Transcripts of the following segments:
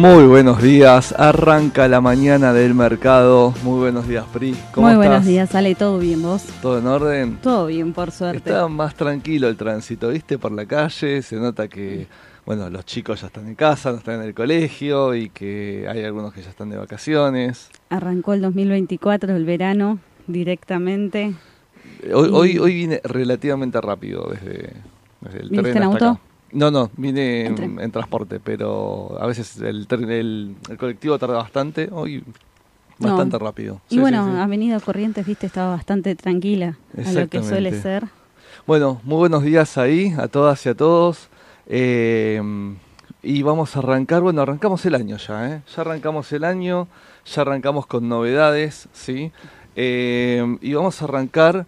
Muy buenos días, arranca la mañana del mercado. Muy buenos días, Pri. ¿Cómo Muy buenos días, Ale, ¿todo bien vos? ¿Todo en orden? Todo bien, por suerte. Está más tranquilo el tránsito, ¿viste? Por la calle, se nota que, bueno, los chicos ya están en casa, no están en el colegio y que hay algunos que ya están de vacaciones. Arrancó el 2024, el verano, directamente. Hoy, hoy, hoy viene relativamente rápido desde, desde el tren en auto? No, no, vine en, transporte, pero a veces el, el, el, colectivo tarda bastante, hoy bastante rápido. Y bueno, sí, Avenida Corrientes, viste, estaba bastante tranquila a lo que suele ser. Bueno, muy buenos días ahí, a todas y a todos. Eh, y vamos a arrancar, bueno, arrancamos el año ya, ¿eh? Ya arrancamos el año, ya arrancamos con novedades, ¿sí? Eh, y vamos a arrancar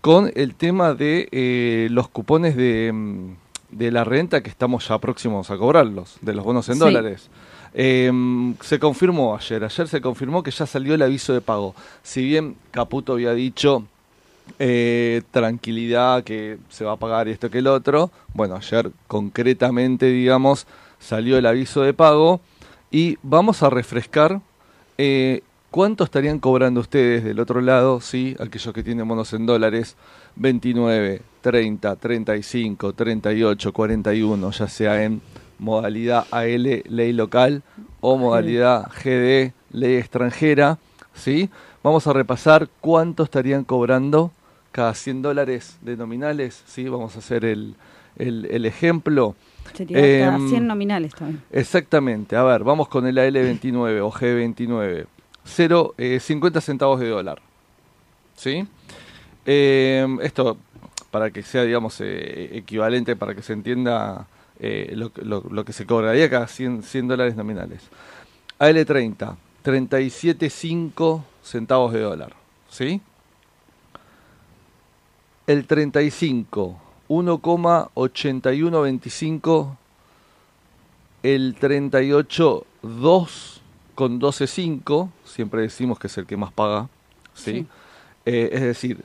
con el tema de eh, los cupones de mm, de la renta que estamos ya próximos a cobrarlos, de los bonos en dólares. Em, se confirmó ayer, ayer se confirmó que ya salió el aviso de pago. Si bien Caputo había dicho eh, tranquilidad que se va a pagar esto que el otro, bueno, ayer concretamente, digamos, salió el aviso de pago y vamos a refrescar eh, cuánto estarían cobrando ustedes del otro lado, sí, aquellos que tienen bonos en dólares, 29, 30, 35, 38, 41, ya sea en modalidad AL, ley local, o modalidad GD, ley extranjera, ¿sí? Vamos a repasar cuánto estarían cobrando cada 100 dólares de nominales, ¿sí? Vamos a hacer el, el, ejemplo. Sería cada 100 em, nominales también. Exactamente. A ver, vamos con el AL29 o G29. 0, 50 centavos de dólar. ¿Sí? Eh, esto, para que sea, digamos, eh, equivalente, para que se entienda eh, lo, lo, que se cobraría cada 100, 100 dólares nominales. AL30, 37,5 centavos de dólar. ¿Sí? El 35, 1,8125. El 38, 2 con 12.5, siempre decimos que es el que más paga. ¿sí? es decir,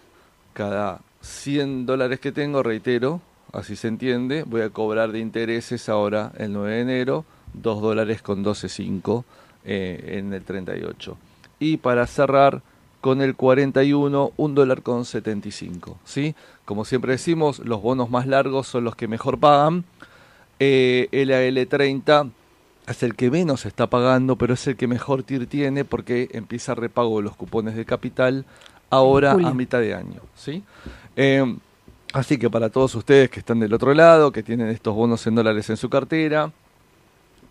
cada 100 dólares que tengo, reitero, así se entiende, voy a cobrar de intereses ahora el 9 de enero 2 dólares con 12.5 eh, en el 38. Y para cerrar con el 41, 1 dólar con 75. ¿sí? Como siempre decimos, los bonos más largos son los que mejor pagan. Eh, el AL30 es el que menos está pagando, pero es el que mejor TIR tiene porque empieza repago de los cupones de capital ahora a mitad de año. ¿sí? Eh, así que para todos ustedes que están del otro lado, que tienen estos bonos en dólares en su cartera,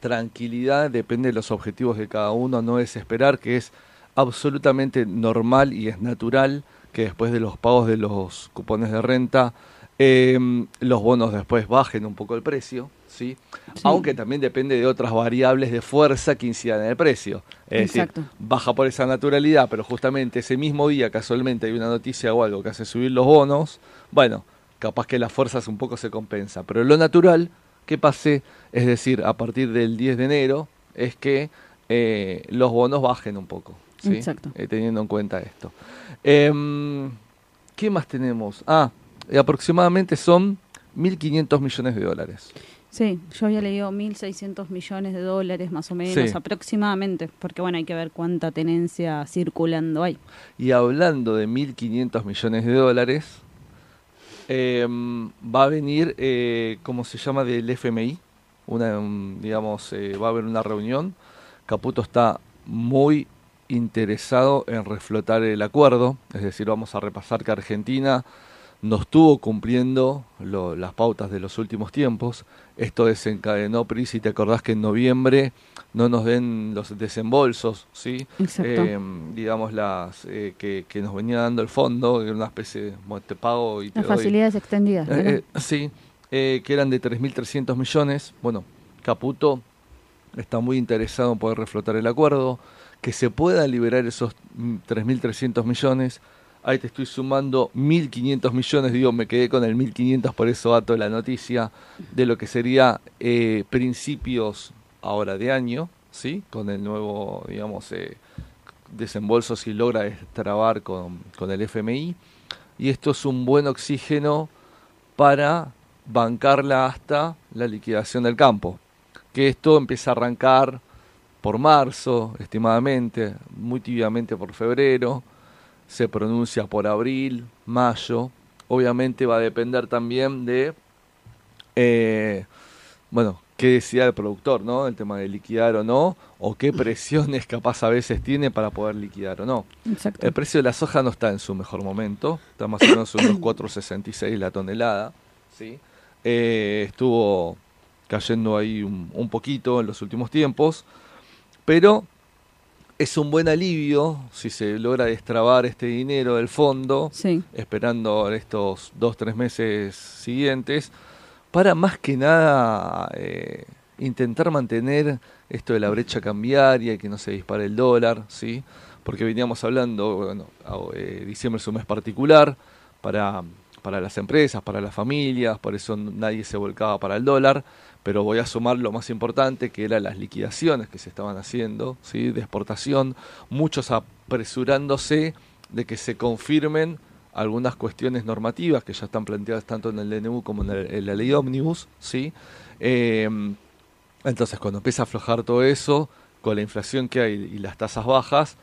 tranquilidad, depende de los objetivos de cada uno, no es esperar que es absolutamente normal y es natural que después de los pagos de los cupones de renta, eh, los bonos después bajen un poco el precio. ¿Sí? Aunque también depende de otras variables de fuerza que incidan en el precio. Es decir, baja por esa naturalidad, pero justamente ese mismo día casualmente hay una noticia o algo que hace subir los bonos, bueno, capaz que las fuerzas un poco se compensa. Pero lo natural que pase, es decir, a partir del 10 de enero, es que eh, los bonos bajen un poco. ¿sí? Eh, teniendo en cuenta esto. Em, ¿Qué más tenemos? Ah, aproximadamente son 1.500 millones de dólares. Sí, yo había leído 1.600 millones de dólares más o menos aproximadamente, porque bueno, hay que ver cuánta tenencia circulando hay. Y hablando de 1.500 millones de dólares, em, va a venir, eh, ¿cómo se llama?, del FMI, una, digamos, eh, va a haber una reunión. Caputo está muy interesado en reflotar el acuerdo, es decir, vamos a repasar que Argentina no estuvo cumpliendo las pautas de los últimos tiempos. Esto desencadenó, Pri, si te acordás que en noviembre no nos den los desembolsos, ¿sí? Eh, digamos, las eh, que, nos venía dando el fondo, una especie de te pago y te Las facilidades extendidas. Eh, sí, que eran de 3.300 millones. Bueno, Caputo está muy interesado en poder reflotar el acuerdo, que se pueda liberar esos 3.300 millones ahí te estoy sumando 1.500 millones, digo, me quedé con el 1.500, por eso dato la noticia de lo que sería eh, principios ahora de año, ¿sí? Con el nuevo, digamos, eh, desembolso si logra destrabar con, con el FMI. Y esto es un buen oxígeno para bancarla hasta la liquidación del campo. Que esto empieza a arrancar por marzo, estimadamente, muy tibiamente por febrero, se pronuncia por abril, mayo, obviamente va a depender también de, eh, bueno, qué decía el productor, ¿no? El tema de liquidar o no, o qué presiones capaz a veces tiene para poder liquidar o no. Exacto. El precio de la soja no está en su mejor momento, está más o menos en unos 4.66 la tonelada, ¿sí? Eh, estuvo cayendo ahí un, un poquito en los últimos tiempos, pero es un buen alivio si se logra destrabar este dinero del fondo, Sí. esperando estos dos, tres meses siguientes, para más que nada eh, intentar mantener esto de la brecha cambiaria y que no se dispare el dólar, ¿sí? Porque veníamos hablando, bueno, eh, diciembre es un mes particular para, para las empresas, para las familias, por eso nadie se volcaba para el dólar, pero voy a sumar lo más importante, que eran las liquidaciones que se estaban haciendo, ¿sí? de exportación, muchos apresurándose de que se confirmen algunas cuestiones normativas que ya están planteadas tanto en el DNU como en, el- la ley ómnibus, ¿sí? Eh, entonces, cuando empieza a aflojar todo eso, con la inflación que hay y las tasas bajas,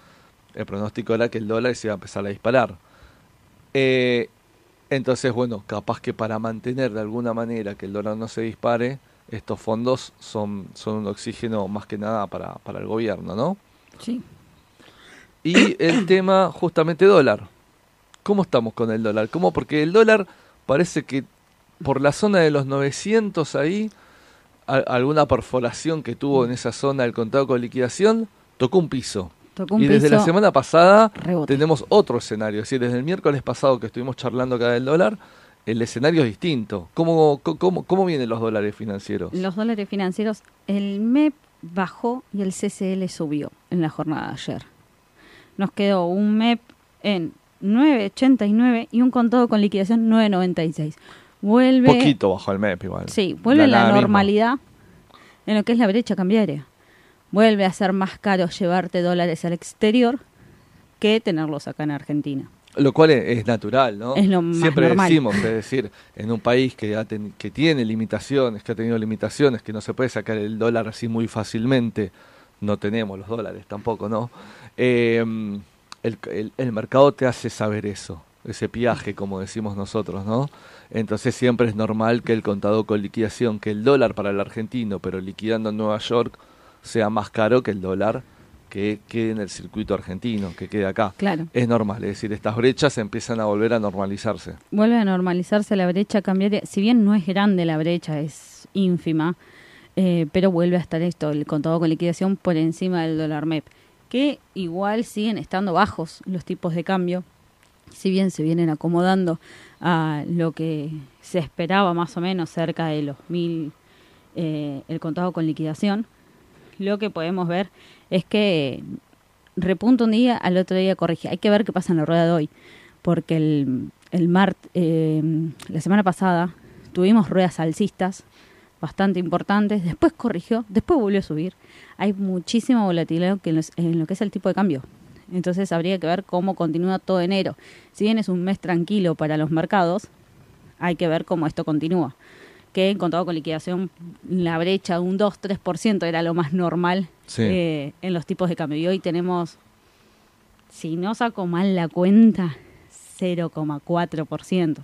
el pronóstico era que el dólar se iba a empezar a disparar. Eh, entonces, bueno, capaz que para mantener de alguna manera que el dólar no se dispare, estos fondos son, son un oxígeno más que nada para, para el gobierno, ¿no? Sí. Y el tema justamente dólar. ¿Cómo estamos con el dólar? ¿Cómo? Porque el dólar parece que por la zona de los 900 ahí, a- alguna perforación que tuvo en esa zona el contado con liquidación, tocó un piso. Tocó un y desde la semana pasada rebote. tenemos otro escenario. Es decir, desde el miércoles pasado que estuvimos charlando acá del dólar, el escenario es distinto. ¿Cómo, cómo, cómo vienen los dólares financieros? Los dólares financieros, el MEP bajó y el CCL subió en la jornada de ayer. Nos quedó un MEP en 9.89 y un contado con liquidación 9.96. Vuelve, Poquito bajo el MEP igual. sí, vuelve la, misma. normalidad en lo que es la brecha cambiaria. Vuelve a ser más caro llevarte dólares al exterior que tenerlos acá en Argentina. Lo cual es, es natural, ¿no? Es lo más Siempre normal. decimos, es decir, en un país que, ha ten- que tiene limitaciones, que ha tenido limitaciones, que no se puede sacar el dólar así muy fácilmente, no tenemos los dólares tampoco, ¿no? Eh, el, el- el mercado te hace saber eso, ese viaje, como decimos nosotros, ¿no? Entonces siempre es normal que el contado con liquidación, que el dólar para el argentino, pero liquidando en Nueva York, sea más caro que el dólar que quede en el circuito argentino, que quede acá Claro. es normal, es decir, estas brechas empiezan a volver a normalizarse. vuelve a normalizarse la brecha cambiaria. Si bien no es grande la brecha, es ínfima, eh, pero vuelve a estar esto, el contado con liquidación por encima del dólar MEP, que igual siguen estando bajos los tipos de cambio, si bien se vienen acomodando a lo que se esperaba más o menos cerca de los mil eh, el contado con liquidación, lo que podemos ver es que repunta un día, al otro día corrige. Hay que ver qué pasa en la rueda de hoy, porque el, el mart, eh, la semana pasada tuvimos ruedas alcistas bastante importantes, después corrigió, después volvió a subir. Hay muchísima volatilidad en, lo que es el tipo de cambio. Entonces habría que ver cómo continúa todo enero. Si bien es un mes tranquilo para los mercados, hay que ver cómo esto continúa. Que en contado con liquidación, la brecha de un 2-3% era lo más normal Sí. eh, en los tipos de cambio. Y hoy tenemos, si no saco mal la cuenta, 0,4%.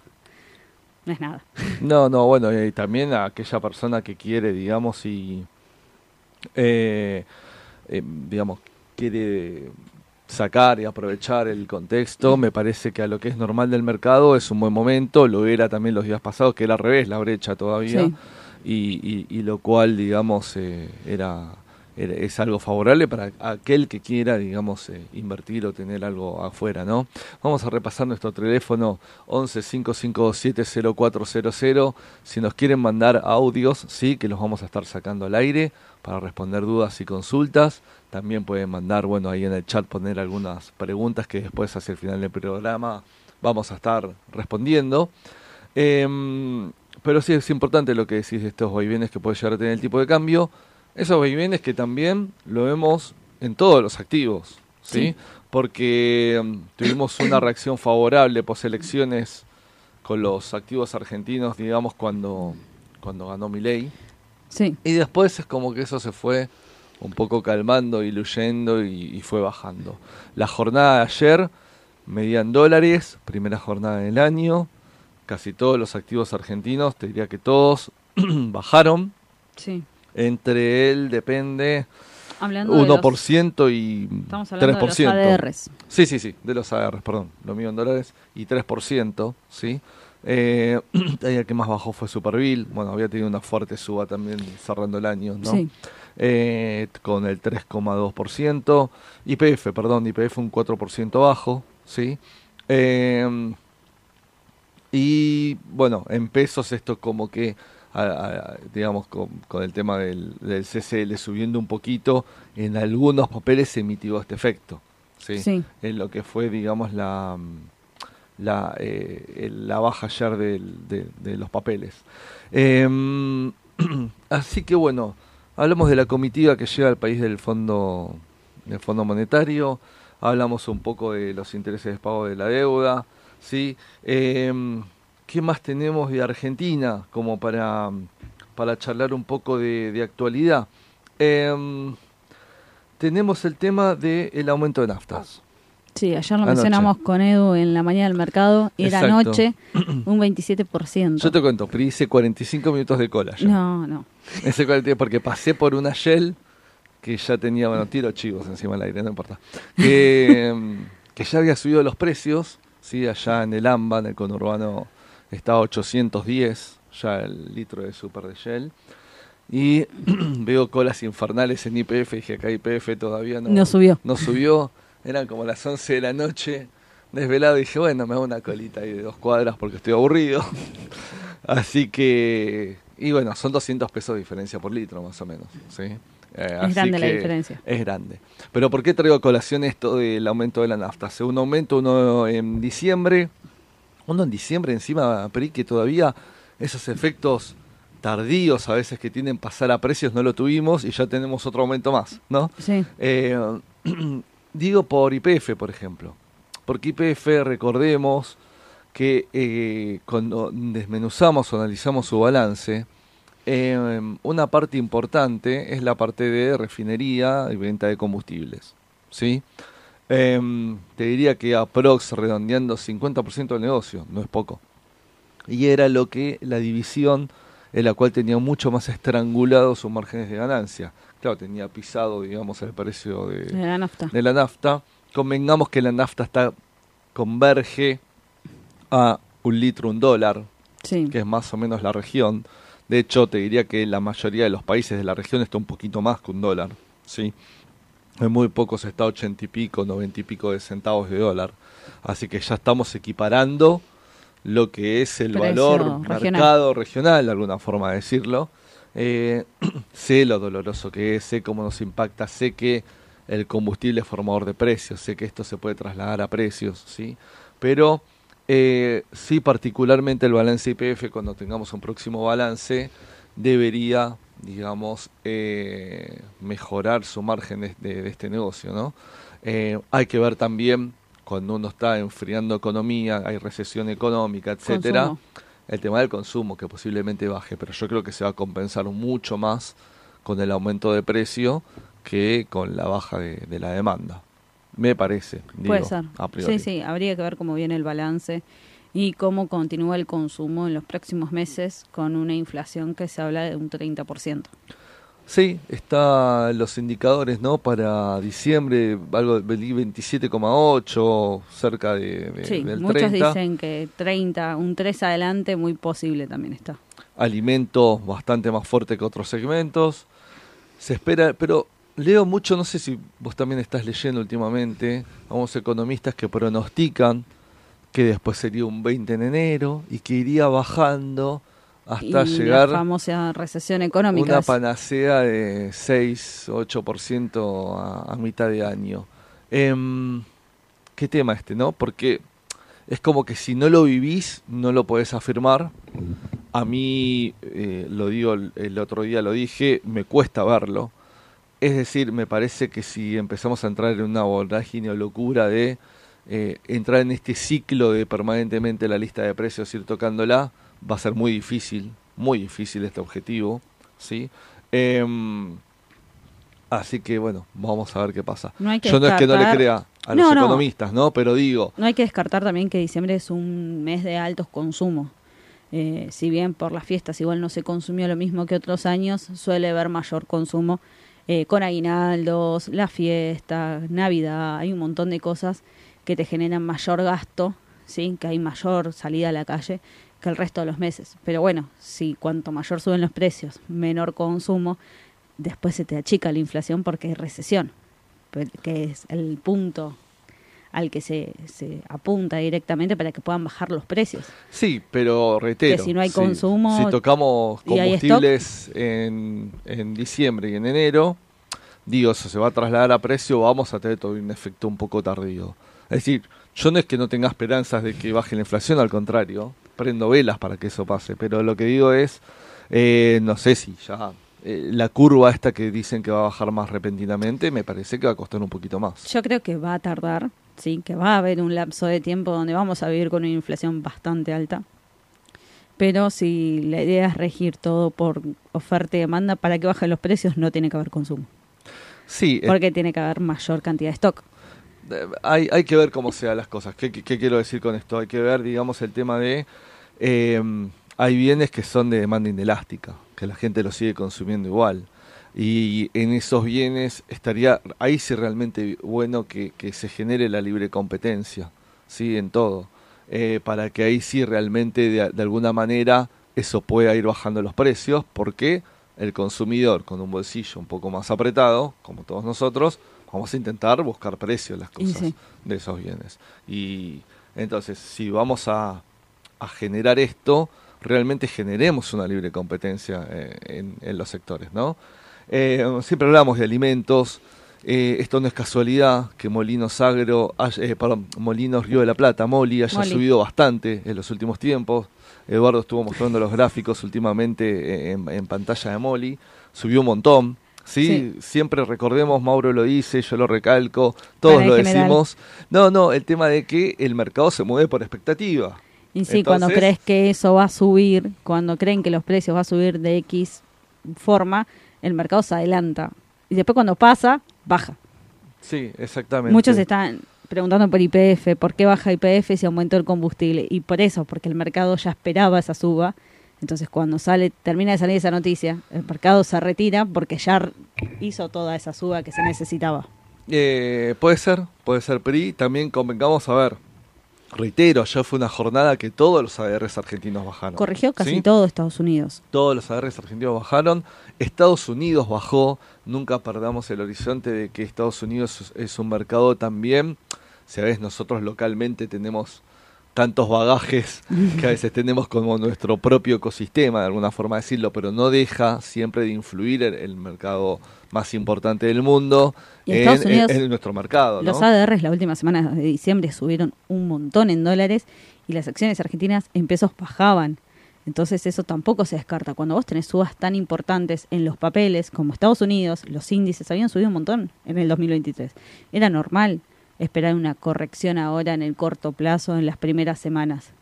No es nada. No, no, bueno, y también a aquella persona que quiere, digamos, y, eh, eh, digamos, quiere sacar y aprovechar el contexto, me parece que a lo que es normal del mercado es un buen momento, lo era también los días pasados, que era al revés la brecha todavía, Sí. y, y, y lo cual, digamos, eh, era, era- es algo favorable para aquel que quiera, digamos, eh, invertir o tener algo afuera, ¿no? Vamos a repasar nuestro teléfono 11 557 0400. Si nos quieren mandar audios, sí, que los vamos a estar sacando al aire para responder dudas y consultas. También pueden mandar, bueno, ahí en el chat poner algunas preguntas que después hacia el final del programa vamos a estar respondiendo. Em, pero sí es importante lo que decís de estos vaivenes que puede llegar a tener el tipo de cambio. Esos vaivenes que también lo vemos en todos los activos, ¿sí? Sí. Porque em, tuvimos una reacción favorable post elecciones con los activos argentinos, digamos, cuando, cuando ganó Milei. Sí, Y después es como que eso se fue un poco calmando, diluyendo y, y fue bajando. La jornada de ayer medían dólares, primera jornada del año, casi todos los activos argentinos, te diría que todos bajaron. Sí. Entre él depende Hablando de 1% y Estamos hablando 3%. de los ADRs. Sí, sí, sí, de los ADRs, perdón. Lo mío en dólares y 3%, ¿sí? Eh, el que más bajó fue Superville. Bueno, había tenido una fuerte suba también cerrando el año, ¿no? Sí. Eh, con el 3,2%. IPF, perdón, IPF un 4% bajo, ¿sí? Eh, y bueno, en pesos esto como que, a- a- digamos, con, con el tema del, del CCL subiendo un poquito, en algunos papeles se mitigó este efecto, ¿sí? Sí. En lo que fue, digamos, la, la, eh, la baja ayer del- de, de los papeles. Em, así que bueno, hablamos de la comitiva que llega al país del Fondo, del fondo Monetario, hablamos un poco de los intereses de pago de la deuda, ¿sí? Em, ¿Qué más tenemos de Argentina como para, para charlar un poco de, de actualidad? Em, tenemos el tema del aumento de naftas. Sí, ayer lo Anoche. mencionamos con Edu en la mañana del mercado. Era anoche un 27%. Yo te cuento, hice 45 minutos de cola ya. No, no. Ese 40 porque pasé por una Shell que ya tenía, bueno, tiro chivos encima del aire, no importa. Que, em, que ya había subido los precios, ¿sí? allá en el AMBA, en el conurbano, estaba a 810 ya el litro de super de Shell. Y veo colas infernales en IPF, dije acá IPF todavía no, No subió. No subió, eran como las 11 de la noche, desvelado, y dije, bueno, me hago una colita ahí de dos cuadras porque estoy aburrido. Así que, y bueno, son 200 pesos de diferencia por litro más o menos, ¿sí? Eh, así grande la diferencia. Es grande. Pero ¿por qué traigo a colación esto del aumento de la nafta? Segundo aumento, uno en diciembre, uno en diciembre encima, Peri, que todavía esos efectos tardíos a veces que tienen pasar a precios no lo tuvimos y ya tenemos otro aumento más, ¿no? Sí. Eh, digo por IPF, por ejemplo. Porque IPF, recordemos que eh, cuando desmenuzamos o analizamos su balance, eh, una parte importante es la parte de refinería y venta de combustibles. ¿sí? Eh, te diría que aprox redondeando 50% del negocio, no es poco. Y era lo que la división en la cual tenía mucho más estrangulado sus márgenes de ganancia. Claro, tenía pisado, digamos, el precio de, De la nafta. de la nafta. Convengamos que la nafta está converge a un litro, un dólar, Sí. que es más o menos la región. De hecho, te diría que la mayoría de los países de la región está un poquito más que un dólar. ¿sí? En muy pocos está ochenta y pico, noventa y pico de centavos de dólar. Así que ya estamos equiparando lo que es el Precio valor regional. mercado regional, de alguna forma de decirlo. Eh, sé lo doloroso que es, sé cómo nos impacta, sé que el combustible es formador de precios, sé que esto se puede trasladar a precios, ¿sí? Pero eh, sí, particularmente el balance IPF, cuando tengamos un próximo balance, debería, digamos, eh, mejorar su margen de, de- de este negocio, ¿no? Eh, hay que ver también, cuando uno está enfriando economía, hay recesión económica, etcétera, Consumo. el tema del consumo, que posiblemente baje, pero yo creo que se va a compensar mucho más con el aumento de precio que con la baja de, de la demanda. Me parece. Puede ser. a priori. Sí, sí, habría que ver cómo viene el balance y cómo continúa el consumo en los próximos meses con una inflación que se habla de un 30%. Sí, están los indicadores, ¿no? Para diciembre, algo del 27,8, cerca de, de- Sí, del muchos 30. dicen que 30, un 3 adelante, muy posible también está. alimentos bastante más fuerte que otros segmentos. Se espera, pero leo mucho, no sé si vos también estás leyendo últimamente, unos economistas que pronostican que después sería un 20 en enero y que iría bajando hasta y llegar la famosa recesión económica. una panacea de 6-8% a, a mitad de año. Em, ¿Qué tema este, no? Porque es como que si no lo vivís, no lo podés afirmar. A mí, eh, lo digo, el, el otro día lo dije, me cuesta verlo. Es decir, me parece que si empezamos a entrar en una vorágine o locura de eh, entrar en este ciclo de permanentemente la lista de precios, ir tocándola, va a ser muy difícil, muy difícil este objetivo, ¿sí? Em, Así que bueno, vamos a ver qué pasa. No hay que Yo no es que no le crea a No, los no. economistas, ¿no? Pero digo, No hay que descartar también que diciembre es un mes de altos consumos. Eh, si bien por las fiestas igual no se consumió lo mismo que otros años, suele haber mayor consumo eh, con aguinaldos, la fiesta, Navidad, hay un montón de cosas que te generan mayor gasto, ¿sí? que hay mayor salida a la calle que el resto de los meses. Pero bueno, si cuanto mayor suben los precios, menor consumo, después se te achica la inflación porque hay recesión, que es el punto al que se, se apunta directamente para que puedan bajar los precios. sí, pero reitero. Que si no hay sí, consumo Si tocamos combustibles en, en diciembre y en enero, digo, eso se va a trasladar a precio, vamos a tener todo un efecto un poco tardío. Es decir, yo no es que no tenga esperanzas de que baje la inflación, al contrario, prendo velas para que eso pase, pero lo que digo es, eh, no sé si ya eh, la curva esta que dicen que va a bajar más repentinamente, me parece que va a costar un poquito más. Yo creo que va a tardar, sí, que va a haber un lapso de tiempo donde vamos a vivir con una inflación bastante alta. Pero si la idea es regir todo por oferta y demanda, para que bajen los precios no tiene que haber consumo, Sí, eh, porque tiene que haber mayor cantidad de stock. Eh, hay, hay que ver cómo sean las cosas. ¿Qué, quiero decir con esto? Hay que ver, digamos, el tema de... eh, hay bienes que son de demanda inelástica, que la gente los sigue consumiendo igual. Y en esos bienes estaría, ahí sí realmente bueno que, que se genere la libre competencia, ¿sí? En todo. Eh, para que ahí sí realmente de, de alguna manera eso pueda ir bajando los precios, porque el consumidor con un bolsillo un poco más apretado, como todos nosotros, vamos a intentar buscar precio en las cosas sí. de esos bienes. Y entonces, si vamos a, a generar esto, realmente generemos una libre competencia eh, en, en los sectores, ¿no? Eh, siempre hablamos de alimentos. eh, esto no es casualidad que Molinos Agro, haya- eh, perdón, Molinos Río de la Plata, Moli, haya Moli. subido bastante en los últimos tiempos. Eduardo estuvo mostrando los gráficos últimamente eh, en, en pantalla de Moli. Subió un montón. ¿Sí? Sí. Siempre recordemos, Mauro lo dice, yo lo recalco, todos Para lo decimos. No, no, el tema de que el mercado se mueve por expectativa. Y sí, cuando crees que eso va a subir, cuando creen que los precios va a subir de X forma, el mercado se adelanta. Y después cuando pasa, baja. Sí, exactamente. Muchos están preguntando por IPF, ¿por qué baja IPF si aumentó el combustible? Y por eso, porque el mercado ya esperaba esa suba. Entonces cuando sale, termina de salir esa noticia, el mercado se retira porque ya hizo toda esa suba que se necesitaba. Eh, puede ser, puede ser PRI. También convengamos a ver. Reitero, ya fue una jornada que todos los ADRs argentinos bajaron. Corrigió casi ¿sí? todo Estados Unidos. Todos los ADRs argentinos bajaron. Estados Unidos bajó. Nunca perdamos el horizonte de que Estados Unidos es- es un mercado también. Si a veces nosotros localmente tenemos tantos bagajes que a veces tenemos como nuestro propio ecosistema, de alguna forma decirlo, pero no deja siempre de influir el, el mercado más importante del mundo Y en Estados Unidos, en- en nuestro mercado. ¿no? Los ADRs la última semana de diciembre subieron un montón en dólares y las acciones argentinas en pesos bajaban. Entonces eso tampoco se descarta. Cuando vos tenés subas tan importantes en los papeles como Estados Unidos, los índices habían subido un montón en el 2023. Era normal esperar una corrección ahora en el corto plazo, en las primeras semanas.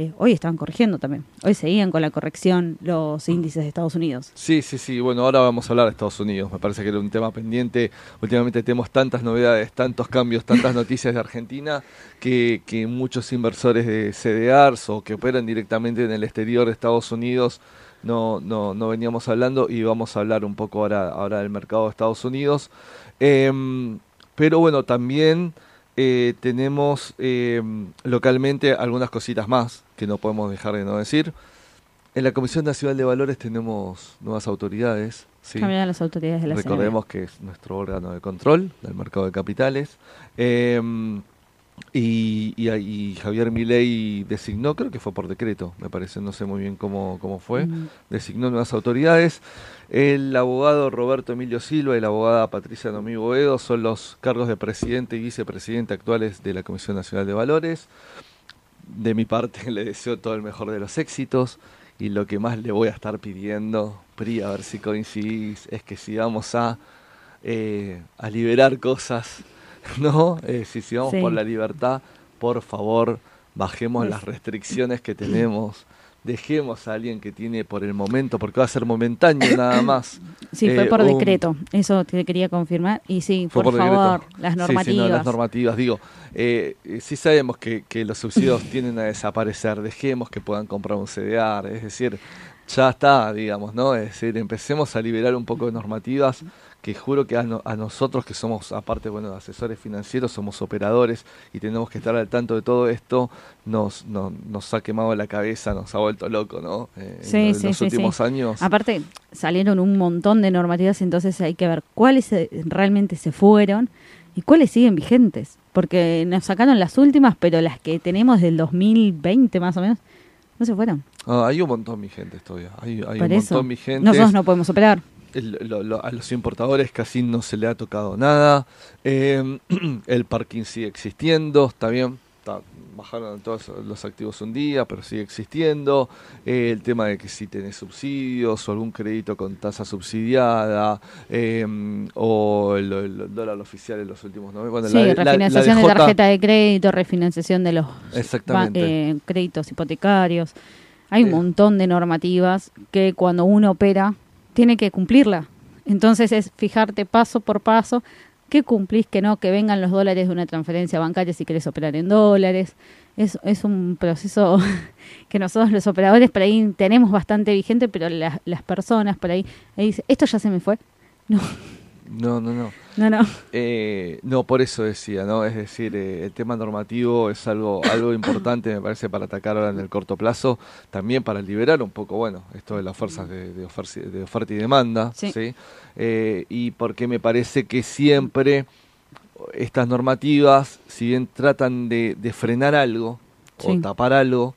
Eh, hoy estaban corrigiendo también. Hoy seguían con la corrección los índices de Estados Unidos. Sí, sí, sí. Bueno, ahora vamos a hablar de Estados Unidos. Me parece que era un tema pendiente. Últimamente tenemos tantas novedades, tantos cambios, tantas noticias de Argentina que, muchos inversores de CDRs o que operan directamente en el exterior de Estados Unidos no, no, no veníamos hablando y vamos a hablar un poco ahora, ahora del mercado de Estados Unidos. Em, pero bueno, también eh, tenemos em, localmente algunas cositas más que no podemos dejar de no decir. En la Comisión Nacional de Valores tenemos nuevas autoridades. ¿sí? Cambiaron las autoridades de la CNB. Recordemos que es nuestro órgano de control del mercado de capitales. Em, y, y, y Javier Milei designó, creo que fue por decreto, me parece, no sé muy bien cómo, cómo fue, Mm. designó nuevas autoridades. El abogado Roberto Emilio Silva y la abogada Patricia Nomi Boedo son los cargos de presidente y vicepresidente actuales de la Comisión Nacional de Valores. De mi parte le deseo todo el mejor de los éxitos y lo que más le voy a estar pidiendo, Pri, a ver si coincidís, es que si vamos a, eh, a liberar cosas, ¿no? Eh, si, si vamos Sí. por la libertad, por favor, bajemos Es- las restricciones que tenemos dejemos a alguien que tiene por el momento, porque va a ser momentáneo nada más. Sí, fue eh, por un- decreto, eso te quería confirmar. Y sí, Fue por, por favor, decreto. las Sí, sí, no, normativas. las normativas, digo, eh, eh, sí sabemos que, que los subsidios tienden a desaparecer, dejemos que puedan comprar un CDR, es decir, ya está, digamos, ¿no? Es decir, empecemos a liberar un poco de normativas que juro que a, no- a nosotros que somos, aparte, bueno, de asesores financieros, somos operadores y tenemos que estar al tanto de todo esto, nos, no- nos ha quemado la cabeza, nos ha vuelto loco, ¿no? Eh, Sí, en, sí, los sí, últimos años. Aparte, salieron un montón de normativas, entonces hay que ver cuáles eh, realmente se fueron y cuáles siguen vigentes. Porque nos sacaron las últimas, pero las que tenemos del 2020 más o menos, no se fueron. Ah, hay un montón vigentes todavía, hay, hay Por un eso, montón vigentes. nosotros no podemos operar. El- lo- lo- a los importadores casi no se le ha tocado nada. Eh, el parking sigue existiendo, está bien. está- bajaron todos los activos un día, pero sigue existiendo. Eh, el tema de que si tenés subsidios o algún crédito con tasa subsidiada eh, o el, el dólar oficial en los últimos nueve. Bueno, sí, la- la- la refinanciación de tarjeta de crédito, refinanciación de los eh, créditos hipotecarios. Hay un Eh. montón de normativas que cuando uno opera tiene que cumplirla. Entonces es fijarte paso por paso qué cumplís, que no, que vengan los dólares de una transferencia bancaria si querés operar en dólares. Es, es un proceso que nosotros los operadores por ahí tenemos bastante vigente, pero las, las personas por ahí, ahí dicen, esto ya se me fue. No, No, no, no. no, no. Eh, no, por eso decía, ¿no? Es decir, eh, el tema normativo es algo, algo importante, me parece, para atacar ahora en el corto plazo, también para liberar un poco, bueno, esto de las fuerzas de, de, oferci- de oferta y demanda, Sí. ¿sí? Eh, y porque me parece que siempre estas normativas, si bien tratan de, de frenar algo o tapar algo,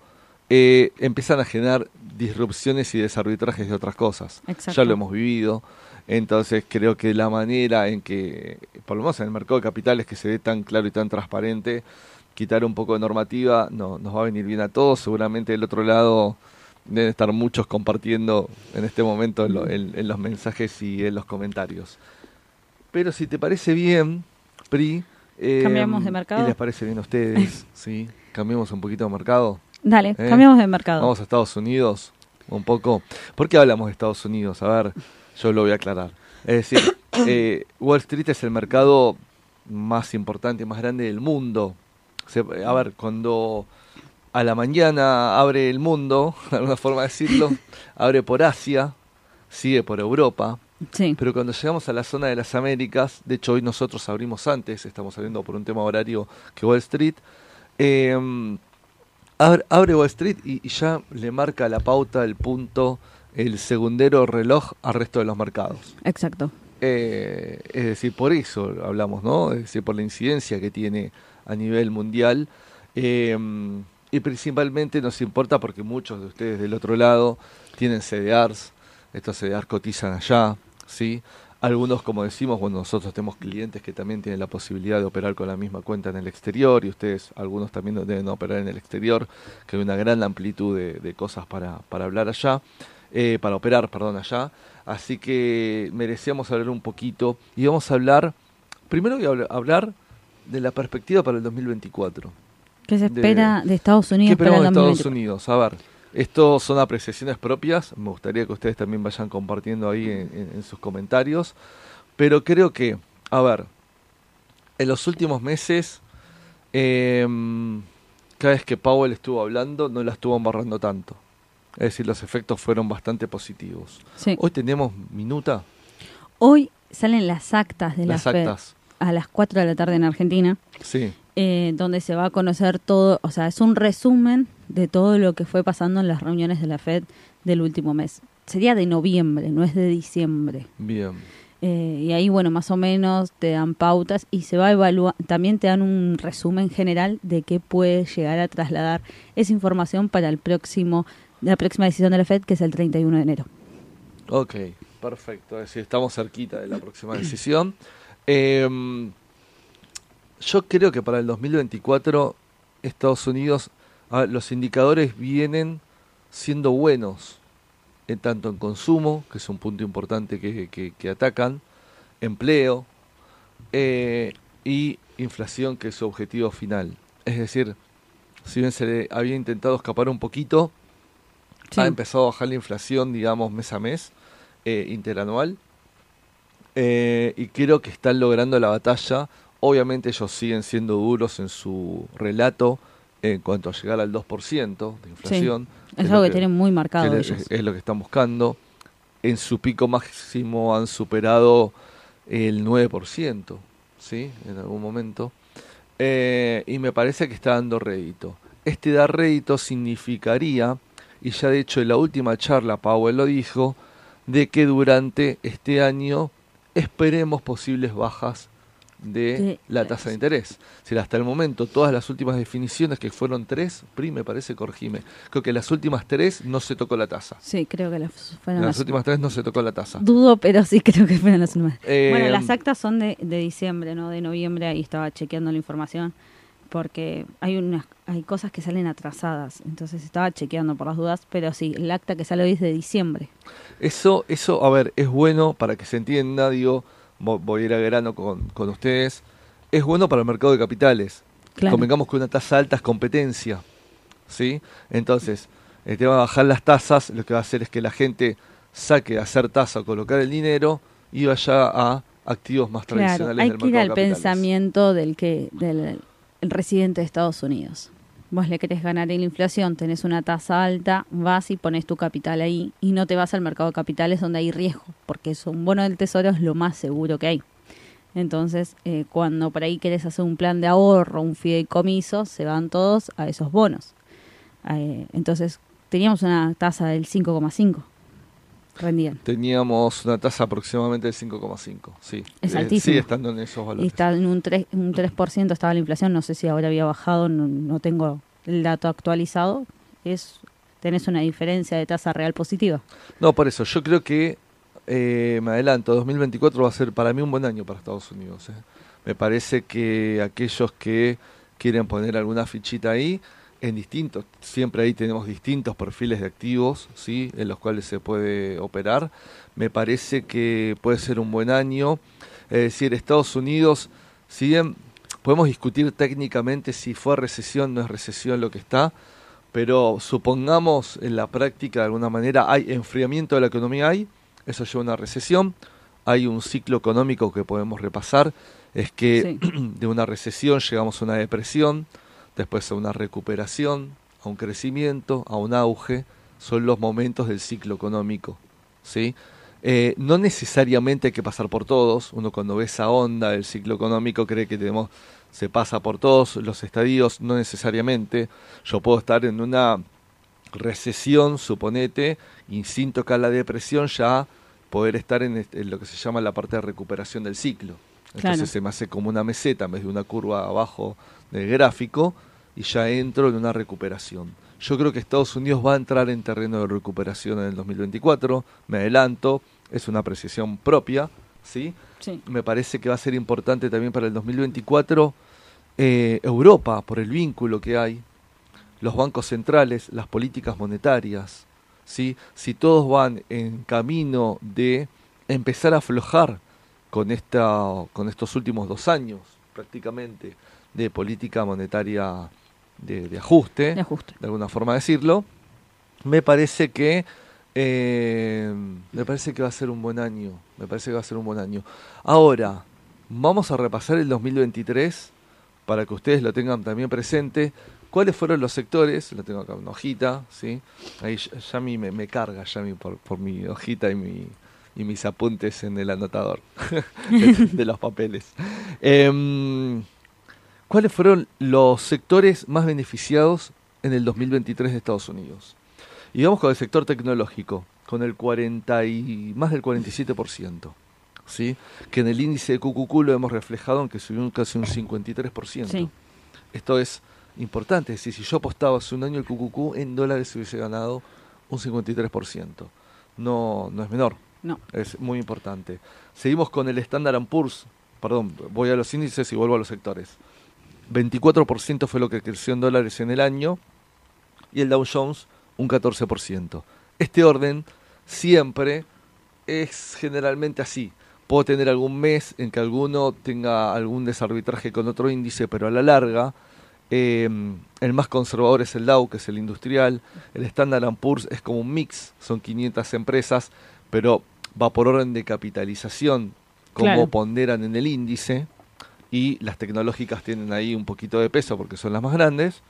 eh, empiezan a generar disrupciones y desarbitrajes de otras cosas. Exacto. Ya lo hemos vivido. Entonces creo que la manera en que, por lo menos en el mercado de capitales que se ve tan claro y tan transparente, quitar un poco de normativa no, nos va a venir bien a todos. Seguramente del otro lado deben estar muchos compartiendo en este momento en, lo- en- en los mensajes y en los comentarios. Pero si te parece bien, Pri... eh, ¿Cambiamos de mercado? ¿Y les parece bien a ustedes? ¿Sí? ¿Cambiemos un poquito de mercado? Dale, ¿Eh? cambiamos de mercado. Vamos a Estados Unidos un poco. ¿Por qué hablamos de Estados Unidos? A ver, yo lo voy a aclarar. Es decir, eh, Wall Street es el mercado más importante, más grande del mundo. Se- a ver, cuando a la mañana abre el mundo, de alguna forma de decirlo, abre por Asia, sigue por Europa, Sí. pero cuando llegamos a la zona de las Américas, de hecho hoy nosotros abrimos antes, estamos abriendo por un tema horario que Wall Street, eh, abre, abre Wall Street y, y ya le marca la pauta, el punto, el segundero reloj al resto de los mercados. Exacto. Eh, es decir, por eso hablamos, ¿no? Es decir, por la incidencia que tiene a nivel mundial. Eh, y principalmente nos importa porque muchos de ustedes del otro lado tienen CDRs, estos CDRs cotizan allá, ¿sí? Algunos, como decimos, bueno, nosotros tenemos clientes que también tienen la posibilidad de operar con la misma cuenta en el exterior y ustedes, algunos también deben operar en el exterior, que hay una gran amplitud de, de cosas para, para hablar allá, eh, para operar, perdón, allá. Así que merecíamos hablar un poquito y vamos a hablar, primero voy a habl- hablar de la perspectiva para el 2024. ¿Qué se espera de, Estados ¿Qué Unidos para esperamos el de Estados 2024? Unidos? A ver, esto son apreciaciones propias, me gustaría que ustedes también vayan compartiendo ahí en, en- en sus comentarios, pero creo que, a ver, en los últimos meses, em, cada vez que Powell estuvo hablando, no la estuvo embarrando tanto. Es decir, los efectos fueron bastante positivos. Sí. Hoy tenemos minuta, Hoy salen las actas de las la FED actas. a las 4 de la tarde en Argentina, Sí, eh, donde se va a conocer todo, o sea, es un resumen de todo lo que fue pasando en las reuniones de la FED del último mes. Sería de noviembre, no es de diciembre. bien. Eh, y ahí, bueno, más o menos te dan pautas y se va a evaluar, también te dan un resumen general de qué puede llegar a trasladar esa información para el próximo, la próxima decisión de la FED, que es el 31 de enero. Ok, perfecto. Es decir, estamos cerquita de la próxima decisión. Em, yo creo que para el 2024 Estados Unidos, los indicadores vienen siendo buenos, en tanto en consumo, que es un punto importante que, que- que atacan, empleo eh, y inflación, que es su objetivo final. Es decir, si bien se le había intentado escapar un poquito, ha empezado a bajar la inflación, digamos, mes a mes, eh, interanual. Eh, y creo que están logrando la batalla. Obviamente ellos siguen siendo duros en su relato en cuanto a llegar al 2% de inflación. Es, algo que, tienen muy marcado ellos. Es, lo que están buscando. En su pico máximo han superado el 9%, ¿sí? En algún momento. Eh, y me parece que está dando rédito. Este dar rédito significaría, y ya de hecho en la última charla Powell lo dijo, de que durante este año esperemos posibles bajas de la tasa de interés. Si hasta el momento todas las últimas definiciones, que fueron tres, PRI me parece, corregime, creo que las últimas tres no se tocó la tasa. Sí, creo que las fueron las, últimas tres no se tocó la tasa. Dudo, pero sí creo que fueron las últimas. bueno, las eh, actas son de, de diciembre, no de noviembre, ahí estaba chequeando la información porque hay unas hay cosas que salen atrasadas, entonces estaba chequeando por las dudas, pero sí, el acta que sale hoy es de diciembre. Eso, eso, a ver, es bueno para que se entienda, digo, voy a ir a grano con, con ustedes, es bueno para el mercado de capitales. Convengamos que una tasa alta es competencia, ¿sí? Entonces, el tema de bajar las tasas, lo que va a hacer es que la gente saque a hacer tasa, colocar el dinero y vaya a activos más tradicionales hay que ir al pensamiento del que del residente de Estados Unidos. Vos le querés ganar en la inflación, tenés una tasa alta, vas y pones tu capital ahí y no te vas al mercado de capitales donde hay riesgo, porque eso, un bono del tesoro es lo más seguro que hay. Entonces, eh, cuando por ahí querés hacer un plan de ahorro, un fideicomiso, se van todos a esos bonos. Eh, entonces, teníamos una tasa del 5,5 rendían. Teníamos una tasa aproximadamente del 5,5, sí. Es eh, Sigue estando en esos valores. Y está en un 3%, un 3 estaba la inflación, no sé si ahora había bajado, no, tengo el dato actualizado. Es tenés una diferencia de tasa real positiva. No, por eso, yo creo que, eh, me adelanto, 2024 va a ser para mí un buen año para Estados Unidos. Eh. Me parece que aquellos que quieren poner alguna fichita ahí, en distintos, siempre ahí tenemos distintos perfiles de activos, ¿sí? En los cuales se puede operar. Me parece que puede ser un buen año. Es decir, Estados Unidos, si bien podemos discutir técnicamente si fue recesión, no es recesión lo que está, pero supongamos en la práctica de alguna manera hay enfriamiento de la economía, hay, eso lleva a una recesión, hay un ciclo económico que podemos repasar, es que de una recesión llegamos a una depresión, después a una recuperación, a un crecimiento, a un auge, son los momentos del ciclo económico. ¿sí? Eh, no necesariamente hay que pasar por todos, uno cuando ve esa onda del ciclo económico cree que tenemos, se pasa por todos los estadios, no necesariamente. Yo puedo estar en una recesión, suponete, y sin tocar la depresión ya poder estar en, en lo que se llama la parte de recuperación del ciclo. Entonces se me hace como una meseta en vez de una curva abajo del gráfico y ya entro en una recuperación. Yo creo que Estados Unidos va a entrar en terreno de recuperación en el 2024, me adelanto, es una apreciación propia, ¿sí? Me parece que va a ser importante también para el 2024 eh, Europa, por el vínculo que hay, los bancos centrales, las políticas monetarias, ¿sí? Si todos van en camino de empezar a aflojar con, esta, con estos últimos dos años prácticamente de política monetaria de, ajuste, de, alguna forma decirlo, me parece que eh, me parece que va a ser un buen año, me parece que va a ser un buen año. Ahora, vamos a repasar el 2023 para que ustedes lo tengan también presente. ¿Cuáles fueron los sectores? Lo tengo acá una hojita, ¿sí? Ahí ya, me, me carga ya por, por mi hojita y mi, y mis apuntes en el anotador de, los papeles. Em, ¿Cuáles fueron los sectores más beneficiados en el 2023 de Estados Unidos? Y vamos con el sector tecnológico, con el 40 y más del 47%. ¿sí? Que en el índice de QQQ lo hemos reflejado, aunque subió casi un 53%. Esto es importante, es decir, si yo apostaba hace un año el QQQ en dólares hubiese ganado un 53%. No, no es menor. No. Es muy importante. Seguimos con el Standard Poor's. Perdón, voy a los índices y vuelvo a los sectores. 24% fue lo que creció en dólares en el año y el Dow Jones un 14%. Este orden siempre es generalmente así. Puedo tener algún mes en que alguno tenga algún desarbitraje con otro índice, pero a la larga Eh, el más conservador es el Dow, que es el industrial. El Standard Poor's es como un mix, son 500 empresas, pero va por orden de capitalización, como Claro. ponderan en el índice. Y las tecnológicas tienen ahí un poquito de peso porque son las más grandes.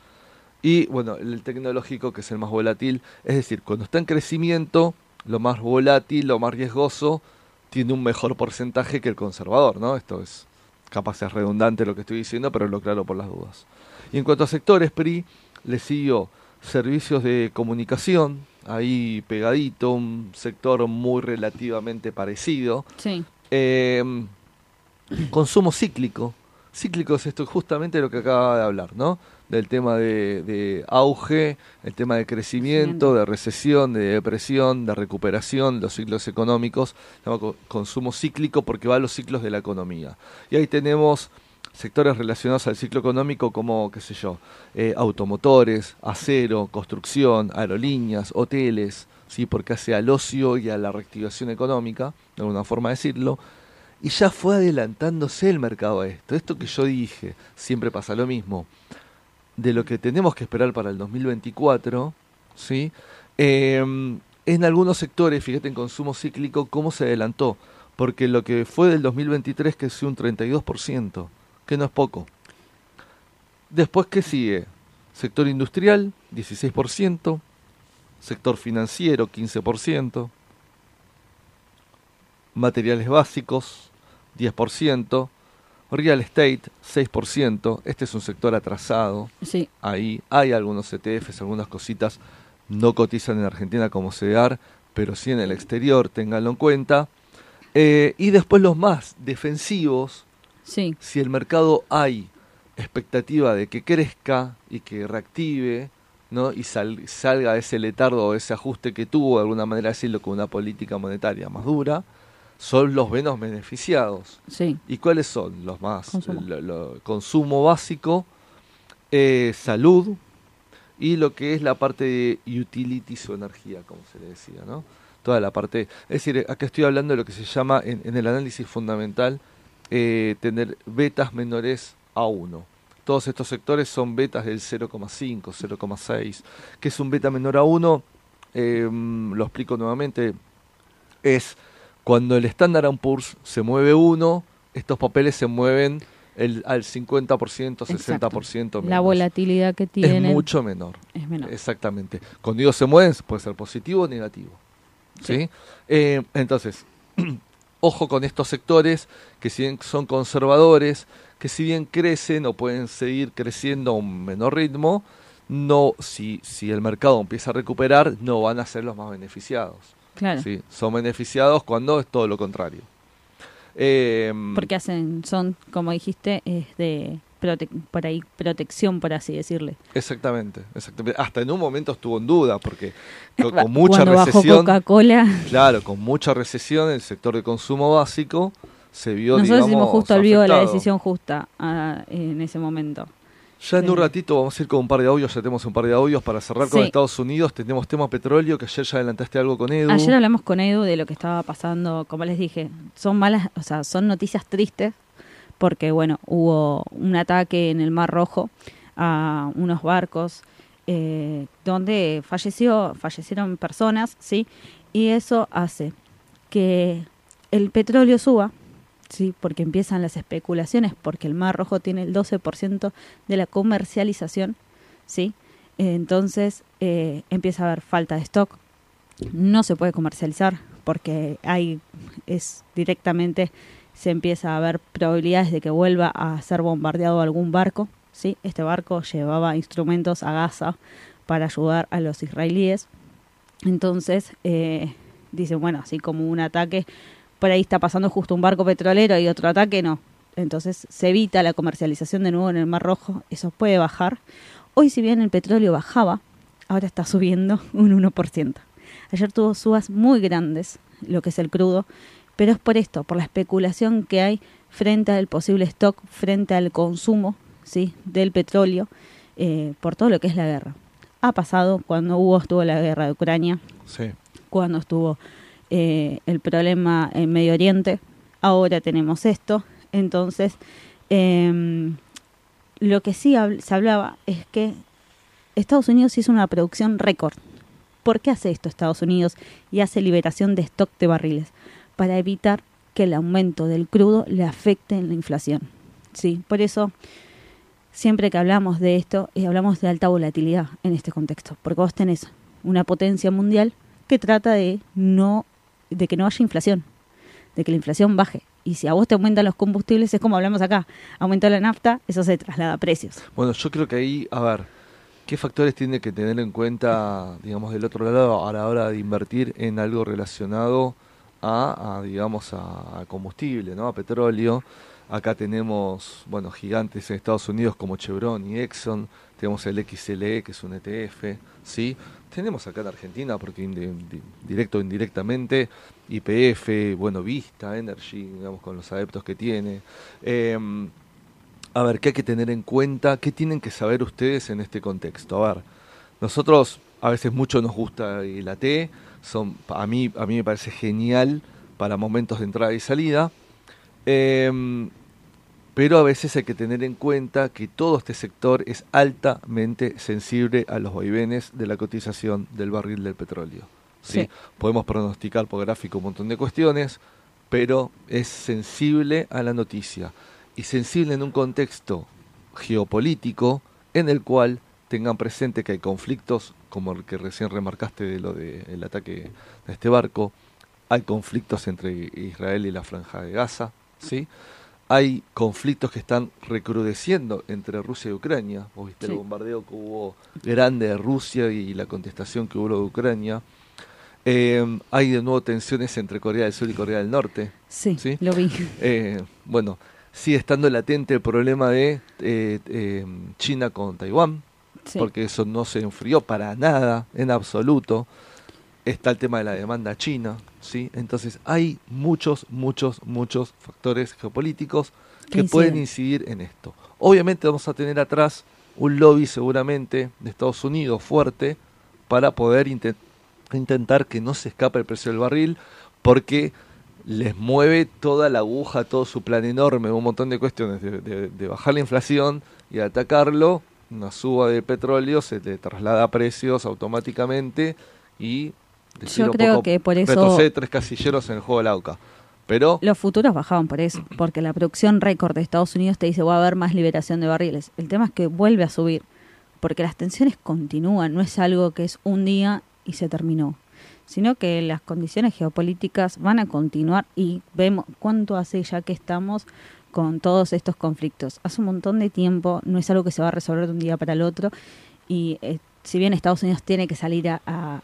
Y bueno, el tecnológico, que es el más volátil, es decir, cuando está en crecimiento, lo más volátil, lo más riesgoso, tiene un mejor porcentaje que el conservador, ¿no? Esto es capaz es redundante lo que estoy diciendo, pero lo claro por las dudas. Y en cuanto a sectores, PRI le siguió servicios de comunicación, ahí pegadito, un sector muy relativamente parecido. Sí, Eh, consumo cíclico. Cíclico es esto justamente lo que acaba de hablar, ¿no? Del tema de, de auge, el tema de crecimiento, de recesión, de depresión, de recuperación, los ciclos económicos. Consumo cíclico porque va a los ciclos de la economía. Y ahí tenemos sectores relacionados al ciclo económico como, qué sé yo, eh, automotores, acero, construcción, aerolíneas, hoteles, ¿sí? porque hace al ocio y a la reactivación económica, de alguna forma decirlo, y ya fue adelantándose el mercado a esto. Esto que yo dije, siempre pasa lo mismo, de lo que tenemos que esperar para el 2024, ¿sí? Eh, en algunos sectores, fíjate en consumo cíclico, cómo se adelantó, porque lo que fue del 2023 que es un 32%, que no es poco. Después, ¿qué sigue? Sector industrial, 16%, sector financiero, 15%, materiales básicos, 10%, real estate, 6%, este es un sector atrasado, sí, ahí hay algunos ETFs, algunas cositas no cotizan en Argentina como CEDAR, pero sí en el exterior, ténganlo en cuenta. Eh, y después los más defensivos, sí, si el mercado hay expectativa de que crezca y que reactive, ¿no? y sal- salga ese letardo o ese ajuste que tuvo, de alguna manera decirlo, con una política monetaria más dura, son los menos beneficiados. sí, ¿Y cuáles son los más? Consumo. Lo- lo- consumo básico, eh, salud y lo que es la parte de utilities o energía, como se le decía, ¿no? Toda la parte, es decir, acá estoy hablando de lo que se llama en, en el análisis fundamental eh, tener betas menores a 1. Todos estos sectores son betas del 0,5, 0,6. ¿Qué es un beta menor a 1? Eh, lo explico nuevamente. Es cuando el Standard Poor's se mueve 1, estos papeles se mueven el, al 50%, 60% menos. la volatilidad que tienen es mucho menor. es menor. Exactamente. Cuando ellos se mueven, puede ser positivo o negativo. ¿sí? Sí. Eh, entonces, ojo con estos sectores que si bien son conservadores, que si bien crecen o pueden seguir creciendo a un menor ritmo, no, si, si el mercado empieza a recuperar, no van a ser los más beneficiados. Claro, ¿sí? Son beneficiados cuando es todo lo contrario. Eh, porque hacen, son, como dijiste, es de prote- por ahí protección, por así decirle. Exactamente, exactamente. Hasta en un momento estuvo en duda, porque co- con, mucha Cuando recesión, Coca-Cola, claro, con mucha recesión, el sector de consumo básico se vio, nosotros digamos, hicimos justo el vivo de la decisión justa ah, en ese momento. Ya en un ratito vamos a ir con un par de audios, ya tenemos un par de audios para cerrar con Sí. Estados Unidos. Tenemos tema petróleo, que ayer ya adelantaste algo con Edu. Ayer hablamos con Edu de lo que estaba pasando, como les dije, son malas, o sea, son noticias tristes porque bueno, hubo un ataque en el Mar Rojo a unos barcos eh, donde falleció, fallecieron personas, sí, y eso hace que el petróleo suba, sí, porque empiezan las especulaciones, porque el Mar Rojo tiene el 12% de la comercialización, sí, entonces eh, empieza a haber falta de stock, no se puede comercializar porque hay es directamente se empieza a ver probabilidades de que vuelva a ser bombardeado algún barco sí este barco llevaba instrumentos a Gaza para ayudar a los israelíes. Entonces eh, dicen bueno así como un ataque por ahí está pasando justo un barco petrolero y otro ataque no entonces se evita la comercialización de nuevo en el Mar Rojo eso puede bajar hoy si bien el petróleo bajaba ahora está subiendo un 1%. Ayer tuvo subas muy grandes, lo que es el crudo, pero es por esto, por la especulación que hay frente al posible stock, frente al consumo ¿sí? del petróleo, eh, por todo lo que es la guerra. Ha pasado cuando hubo, estuvo la guerra de Ucrania, Sí. cuando estuvo eh, el problema en Medio Oriente, ahora tenemos esto, entonces eh, lo que sí se hablaba es que Estados Unidos hizo una producción récord. ¿Por qué hace esto Estados Unidos y hace liberación de stock de barriles? Para evitar que el aumento del crudo le afecte en la inflación. Sí, por eso siempre que hablamos de esto, y hablamos de alta volatilidad en este contexto, porque vos tenés una potencia mundial que trata de no de que no haya inflación, de que la inflación baje. Y si a vos te aumentan los combustibles, es como hablamos acá, aumenta la nafta, eso se traslada a precios. Bueno, yo creo que ahí, a ver, ¿qué factores tiene que tener en cuenta, digamos, del otro lado a la hora de invertir en algo relacionado a, digamos, a, combustible, ¿no? A petróleo. Acá tenemos, bueno, gigantes en Estados Unidos como Chevron y Exxon, tenemos el XLE, que es un ETF, ¿sí? Tenemos acá en Argentina, porque directo o indirectamente, IPF, bueno, Vista, Energy, digamos, con los adeptos que tiene. Em, a ver, ¿qué hay que tener en cuenta? ¿Qué tienen que saber ustedes en este contexto? A ver, nosotros a veces mucho nos gusta el AT, son, a, mí, a mí me parece genial para momentos de entrada y salida. Eh, pero a veces hay que tener en cuenta que todo este sector es altamente sensible a los vaivenes de la cotización del barril del petróleo. ¿sí? Podemos pronosticar por gráfico un montón de cuestiones, pero es sensible a la noticia y sensible en un contexto geopolítico en el cual tengan presente que hay conflictos, como el que recién remarcaste de lo del ataque de este barco, hay conflictos entre Israel y la franja de Gaza, ¿sí? Hay conflictos que están recrudeciendo entre Rusia y Ucrania. Vos viste el bombardeo que hubo grande de Rusia y la contestación que hubo de Ucrania. Eh, hay de nuevo tensiones entre Corea del Sur y Corea del Norte. Sí, lo vi. Eh, bueno, sigue estando latente el problema de eh, China con Taiwán, porque eso no se enfrió para nada, en absoluto. Está el tema de la demanda china, ¿sí? Entonces hay muchos, muchos, muchos factores geopolíticos que pueden incidir en esto. Obviamente vamos a tener atrás un lobby seguramente de Estados Unidos fuerte para poder intentar que no se escape el precio del barril porque les mueve toda la aguja, todo su plan enorme, un montón de cuestiones de, bajar la inflación y atacarlo, una suba de petróleo se le traslada a precios automáticamente y yo creo que por eso... tres casilleros en el juego del AUCA. Pero... Los futuros bajaban por eso, porque la producción récord de Estados Unidos te dice va a haber más liberación de barriles. El tema es que vuelve a subir, porque las tensiones continúan, no es algo que es un día y se terminó, sino que las condiciones geopolíticas van a continuar y vemos cuánto hace ya que estamos con todos estos conflictos. Hace un montón de tiempo, no es algo que se va a resolver de un día para el otro y eh, si bien Estados Unidos tiene que salir a,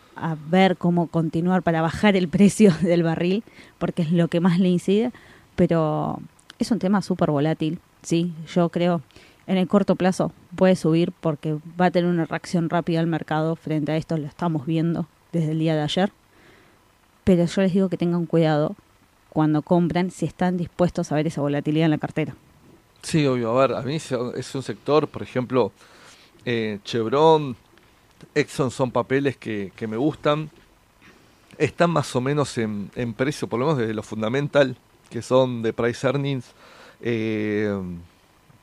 ver cómo continuar para bajar el precio del barril, porque es lo que más le incide, pero es un tema súper volátil, sí, yo creo en el corto plazo puede subir porque va a tener una reacción rápida al mercado frente a esto, lo estamos viendo desde el día de ayer, pero yo les digo que tengan cuidado cuando compran si están dispuestos a ver esa volatilidad en la cartera. Sí, obvio, a ver, a mí es un sector, por ejemplo, eh, Chevron, Exxon son papeles que, que me gustan. Están más o menos en, en, precio, por lo menos desde lo fundamental, que son de price earnings. Eh,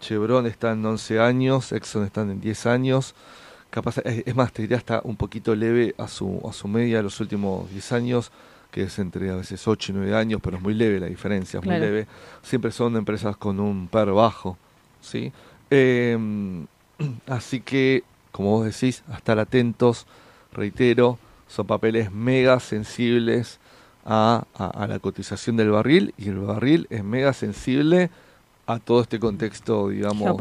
Chevron está en 11 años, Exxon están en 10 años. Capaz, es, más, te diría está un poquito leve a su, a su media de los últimos 10 años, que es entre a veces 8 y 9 años, pero es muy leve la diferencia, es muy leve. Siempre son empresas con un par bajo, ¿sí? Eh, así que como vos decís, a estar atentos, reitero, son papeles mega sensibles a, la cotización del barril y el barril es mega sensible a todo este contexto, digamos,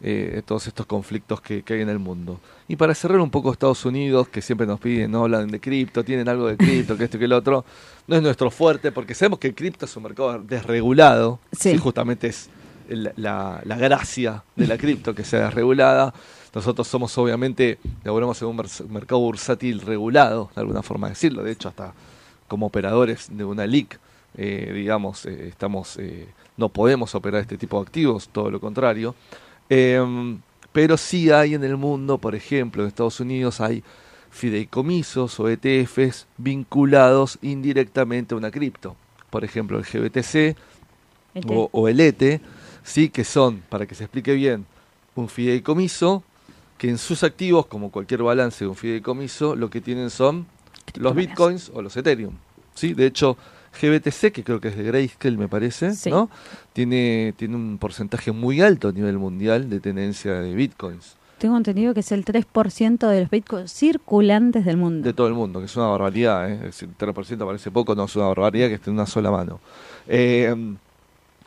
eh, todos estos conflictos que, hay en el mundo. Y para cerrar un poco Estados Unidos, que siempre nos piden, no hablan de cripto, tienen algo de cripto, que esto y que el otro, no es nuestro fuerte, porque sabemos que el cripto es un mercado desregulado, sí. justamente es la, la, gracia de la cripto que sea desregulada. Nosotros somos obviamente, laboramos en un mercado bursátil regulado, de alguna forma de decirlo, de hecho hasta como operadores de una LIC, eh, digamos, eh, estamos, eh, no podemos operar este tipo de activos, todo lo contrario. Em, pero sí hay en el mundo, por ejemplo, en Estados Unidos hay fideicomisos o ETFs vinculados indirectamente a una cripto. Por ejemplo, el GBTC o, o, el ETE, sí, que son, para que se explique bien, un fideicomiso que en sus activos, como cualquier balance de un fideicomiso, lo que tienen son los bitcoins o los Ethereum. ¿sí? De hecho, GBTC, que creo que es de Grayscale, me parece, ¿no? Tiene, tiene un porcentaje muy alto a nivel mundial de tenencia de bitcoins. Tengo entendido que es el 3% de los bitcoins circulantes del mundo. De todo el mundo, que es una barbaridad. ¿eh? El 3% parece poco, no es una barbaridad que esté en una sola mano. Eh,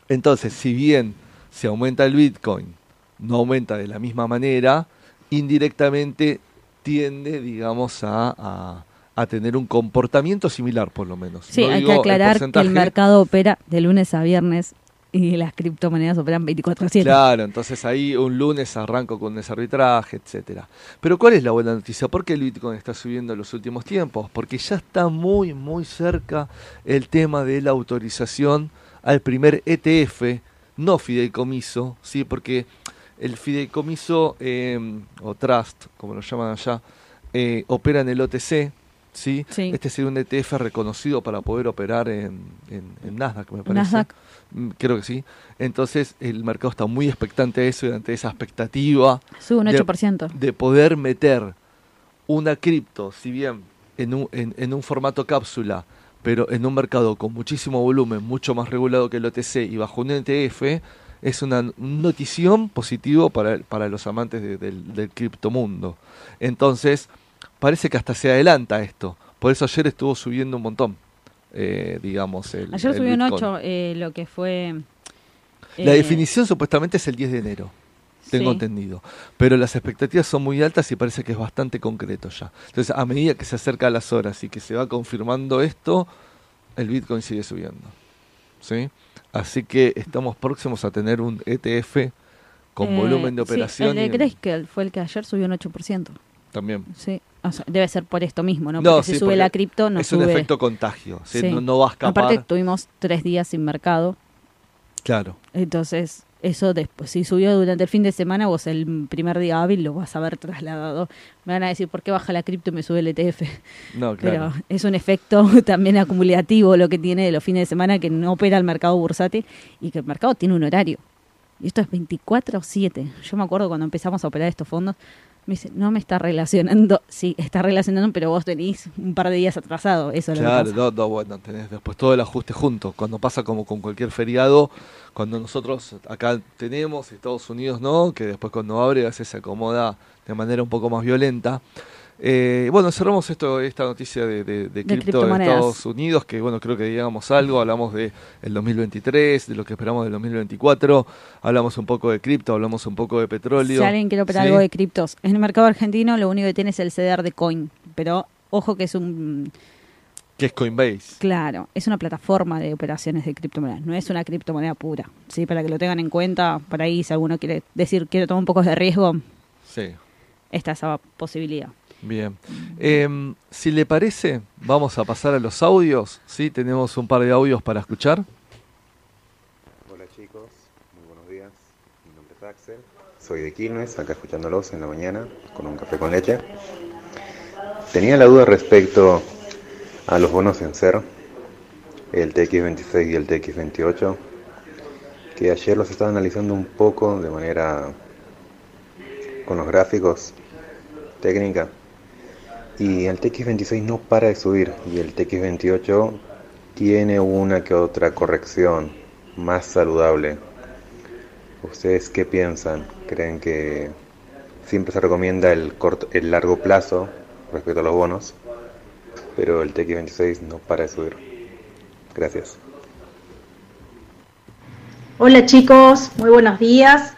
entonces, si bien se aumenta el bitcoin, no aumenta de la misma manera, indirectamente tiende, digamos, a a tener un comportamiento similar, por lo menos. Sí, hay que aclarar que el mercado opera de lunes a viernes y las criptomonedas operan 24/7. Claro, entonces ahí un lunes arranco con ese arbitraje, etcétera. Pero ¿cuál es la buena noticia? ¿Por qué el Bitcoin está subiendo en los últimos tiempos? Porque ya está muy, muy cerca el tema de la autorización al primer ETF, no fideicomiso, ¿sí? Porque el fideicomiso em, o trust, como lo llaman allá, eh, opera en el OTC, ¿sí? Este sería un ETF reconocido para poder operar en, en, Nasdaq, me parece. Nasdaq. Mm, creo que sí. Entonces el mercado está muy expectante a eso y ante esa expectativa Sube un 8%. De, poder meter una cripto, si bien en un, en, un formato cápsula, pero en un mercado con muchísimo volumen, mucho más regulado que el OTC y bajo un ETF, es una notición positivo para, para los amantes del, del criptomundo. Entonces, parece que hasta se adelanta esto. Por eso ayer estuvo subiendo un montón, eh, digamos. El, ayer subió un 8, eh, lo que fue... La eh, definición supuestamente es el 10 de enero, tengo entendido. Pero las expectativas son muy altas y parece que es bastante concreto ya. Entonces, a medida que se acerca a las horas y que se va confirmando esto, el Bitcoin sigue subiendo. ¿Sí? Así que estamos próximos a tener un ETF con volumen de operación. el de Grayscale fue el que ayer subió un 8%. También. Sí debe ser por esto mismo, ¿no? Porque si sube la cripto, no es un efecto contagio, no, va a escapar. Aparte, tuvimos tres días sin mercado. Claro. Entonces, eso después, si subió durante el fin de semana, vos el primer día hábil lo vas a ver trasladado. Me van a decir, ¿por qué baja la cripto y me sube el ETF? No, claro. Pero es un efecto también acumulativo lo que tiene de los fines de semana que no opera el mercado bursátil y que el mercado tiene un horario. Y esto es 24 o 7. Yo me acuerdo cuando empezamos a operar estos fondos, me dice, no me está relacionando. Sí, está relacionando, pero vos tenés un par de días atrasado. Eso claro, no, no, bueno, tenés después todo el ajuste junto. Cuando pasa como con cualquier feriado, cuando nosotros acá tenemos, Estados Unidos no, que después cuando abre a veces se acomoda de manera un poco más violenta. Eh, bueno, cerramos esto, esta noticia de, de, cripto de Estados Unidos, que bueno, creo que digamos algo, hablamos de el 2023, de lo que esperamos del 2024, hablamos un poco de cripto, hablamos un poco de petróleo. Si alguien quiere operar algo de criptos, en el mercado argentino lo único que tiene es el CDR de Coin, pero ojo que es un... Que es Coinbase. Claro, es una plataforma de operaciones de criptomonedas, no es una criptomoneda pura, ¿sí? Para que lo tengan en cuenta, por ahí si alguno quiere decir quiero tomar un poco de riesgo, sí. está esa posibilidad. Bien. Em, si le parece, vamos a pasar a los audios. Sí, tenemos un par de audios para escuchar. Hola chicos, muy buenos días. Mi nombre es Axel. Soy de Quilmes, acá escuchándolos en la mañana con un café con leche. Tenía la duda respecto a los bonos en ser, el TX26 y el TX28, que ayer los estaba analizando un poco de manera con los gráficos técnica y el TX26 no para de subir y el TX28 tiene una que otra corrección más saludable. ¿Ustedes qué piensan? ¿Creen que siempre se recomienda el, corto, el largo plazo respecto a los bonos? Pero el TX26 no para de subir. Gracias. Hola chicos, muy buenos días.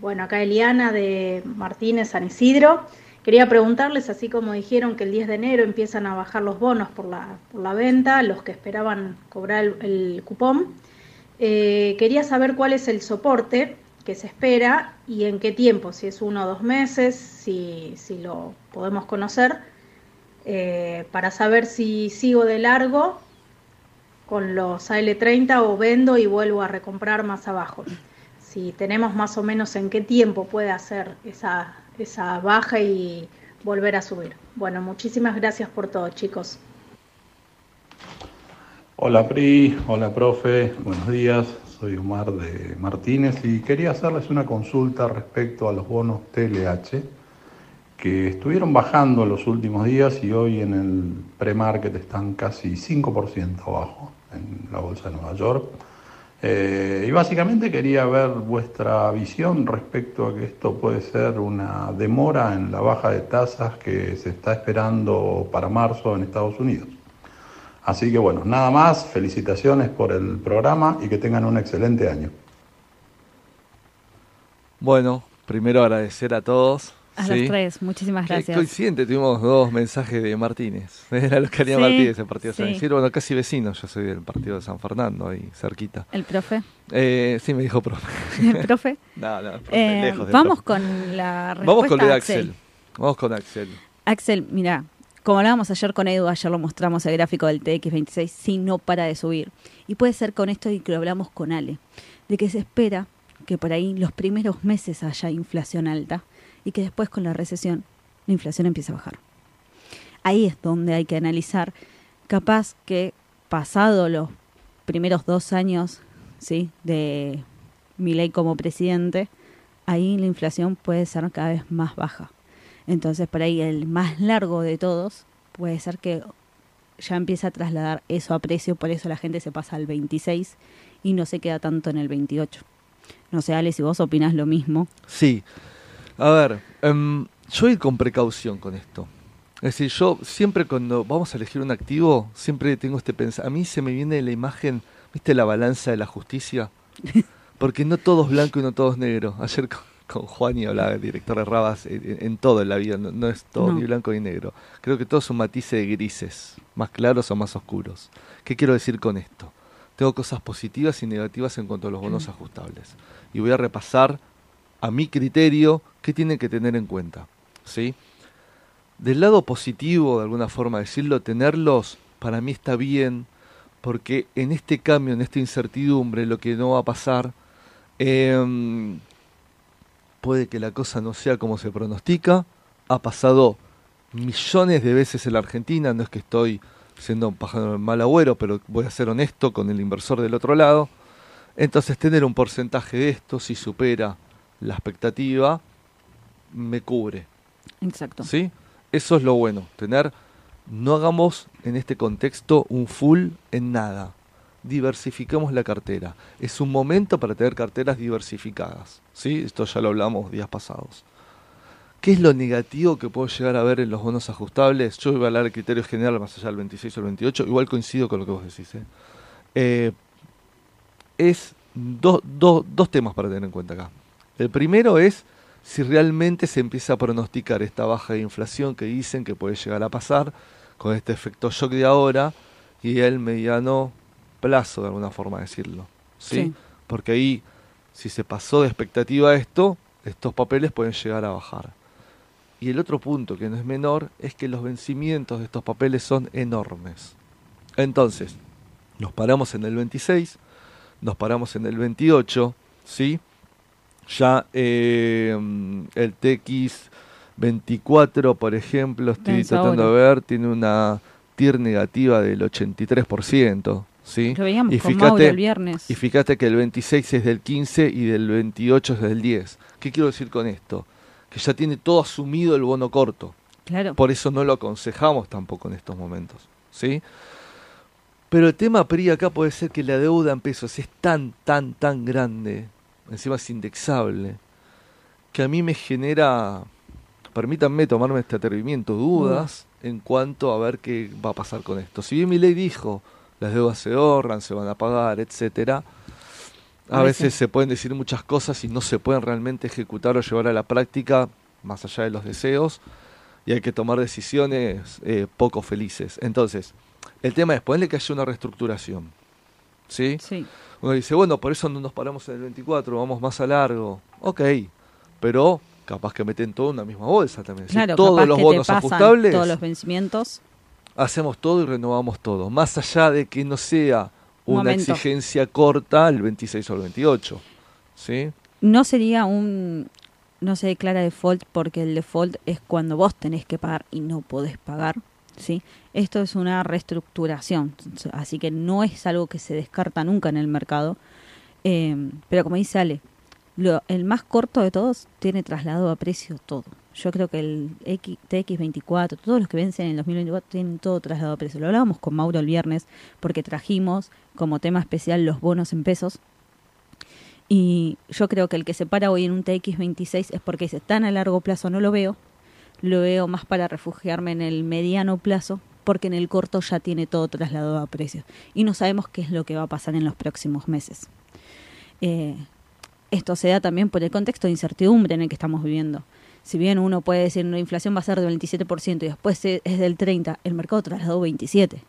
Bueno, acá Eliana de Martínez San Isidro. Quería preguntarles, así como dijeron que el 10 de enero empiezan a bajar los bonos por la, por la venta, los que esperaban cobrar el, cupón, eh, quería saber cuál es el soporte que se espera y en qué tiempo, si es uno o dos meses, si, si lo podemos conocer, eh, para saber si sigo de largo con los AL30 o vendo y vuelvo a recomprar más abajo. Si tenemos más o menos en qué tiempo puede hacer esa esa baja y volver a subir. Bueno, muchísimas gracias por todo, chicos. Hola Pri, hola profe, buenos días. Soy Omar de Martínez y quería hacerles una consulta respecto a los bonos TLH que estuvieron bajando en los últimos días y hoy en el pre-market están casi 5% abajo en la bolsa de Nueva York. Eh, y básicamente quería ver vuestra visión respecto a que esto puede ser una demora en la baja de tasas que se está esperando para marzo en Estados Unidos. Así que bueno, nada más, felicitaciones por el programa y que tengan un excelente año. Bueno, primero agradecer a todos. A los tres, muchísimas gracias. coincidente, tuvimos dos mensajes de Martínez. Era los que haría Martínez, el partido de San Isidro. Bueno, casi vecino, yo soy del partido de San Fernando, ahí cerquita. ¿El profe? Eh, sí, me dijo profe. ¿El profe? no, no, profe, eh, lejos Vamos con la respuesta Vamos con de Axel. Vamos con Axel. Axel, mira, como hablábamos ayer con Edu, ayer lo mostramos el gráfico del TX26, si no para de subir. Y puede ser con esto y que lo hablamos con Ale, de que se espera que por ahí los primeros meses haya inflación alta y que después con la recesión la inflación empiece a bajar. Ahí es donde hay que analizar, capaz que pasado los primeros dos años ¿sí? de ley como presidente, ahí la inflación puede ser cada vez más baja. Entonces, por ahí el más largo de todos puede ser que ya empieza a trasladar eso a precio, por eso la gente se pasa al 26 y no se queda tanto en el 28. No sé, Ale, si vos opinás lo mismo. Sí. A ver, um, yo voy con precaución con esto. Es decir, yo siempre cuando vamos a elegir un activo, siempre tengo este pensamiento. A mí se me viene la imagen, ¿viste la balanza de la justicia? Porque no todo es blanco y no todo es negro. Ayer con Juan y hablaba, el director de Rabas, en, todo en la vida, no, es todo ni blanco ni negro. Creo que todo es un matiz de grises, más claros o más oscuros. ¿Qué quiero decir con esto? Tengo cosas positivas y negativas en cuanto a los bonos ajustables. Y voy a repasar a mi criterio qué tienen que tener en cuenta. ¿sí? Del lado positivo, de alguna forma decirlo, tenerlos para mí está bien, porque en este cambio, en esta incertidumbre, lo que no va a pasar, eh, puede que la cosa no sea como se pronostica. Ha pasado millones de veces en la Argentina, no es que estoy siendo un pájaro mal agüero, pero voy a ser honesto con el inversor del otro lado. Entonces tener un porcentaje de esto, si supera la expectativa, me cubre. Exacto. ¿Sí? Eso es lo bueno, tener, no hagamos en este contexto un full en nada diversifiquemos la cartera. Es un momento para tener carteras diversificadas. ¿sí? Esto ya lo hablamos días pasados. ¿Qué es lo negativo que puedo llegar a ver en los bonos ajustables? Yo voy a hablar de criterio general más allá del 26 o el 28, igual coincido con lo que vos decís. ¿eh? Eh, es dos temas para tener en cuenta acá. El primero es si realmente se empieza a pronosticar esta baja de inflación que dicen que puede llegar a pasar con este efecto shock de ahora y el mediano plazo, de alguna forma decirlo. ¿sí? Porque ahí, si se pasó de expectativa a esto, estos papeles pueden llegar a bajar. Y el otro punto, que no es menor, es que los vencimientos de estos papeles son enormes. Entonces, nos paramos en el 26, nos paramos en el 28, ¿sí? Ya eh, el TX24, por ejemplo, estoy tratando de ver, tiene una TIR negativa del 83%. ¿sí? y fíjate, el viernes. Y fíjate que el 26 es del 15 y del 28 es del 10. ¿Qué quiero decir con esto? Que ya tiene todo asumido el bono corto. Claro. Por eso no lo aconsejamos tampoco en estos momentos. ¿sí? Pero el tema PRI acá puede ser que la deuda en pesos es tan, tan, tan grande, encima es indexable, que a mí me genera, permítanme tomarme este atrevimiento, dudas en cuanto a ver qué va a pasar con esto. Si bien mi ley dijo las deudas se ahorran, se van a pagar, etcétera. A, veces. se pueden decir muchas cosas y no se pueden realmente ejecutar o llevar a la práctica, más allá de los deseos, y hay que tomar decisiones eh, poco felices. Entonces, el tema es ponerle que haya una reestructuración. ¿Sí? Sí. Uno dice, bueno, por eso no nos paramos en el 24, vamos más a largo. Ok, pero capaz que meten todo en una misma bolsa también. Claro, todos los bonos ajustables. Todos los vencimientos hacemos todo y renovamos todo, más allá de que no sea una exigencia corta el 26 o el 28. ¿sí? No sería un... No se declara default porque el default es cuando vos tenés que pagar y no podés pagar. ¿Sí? Esto es una reestructuración, así que no es algo que se descarta nunca en el mercado. Eh, pero como dice Ale, lo, el más corto de todos tiene traslado a precio todo. Yo creo que el X, TX24, todos los que vencen en el 2024 tienen todo trasladado a precio. Lo hablábamos con Mauro el viernes porque trajimos como tema especial los bonos en pesos. Y yo creo que el que se para hoy en un TX26 es porque dice tan a largo plazo no lo veo, lo veo más para refugiarme en el mediano plazo, porque en el corto ya tiene todo trasladado a precio. Y no sabemos qué es lo que va a pasar en los próximos meses. Eh, esto se da también por el contexto de incertidumbre en el que estamos viviendo. Si bien uno puede decir la inflación va a ser del 27% y después es del 30%, el mercado trasladó 27%.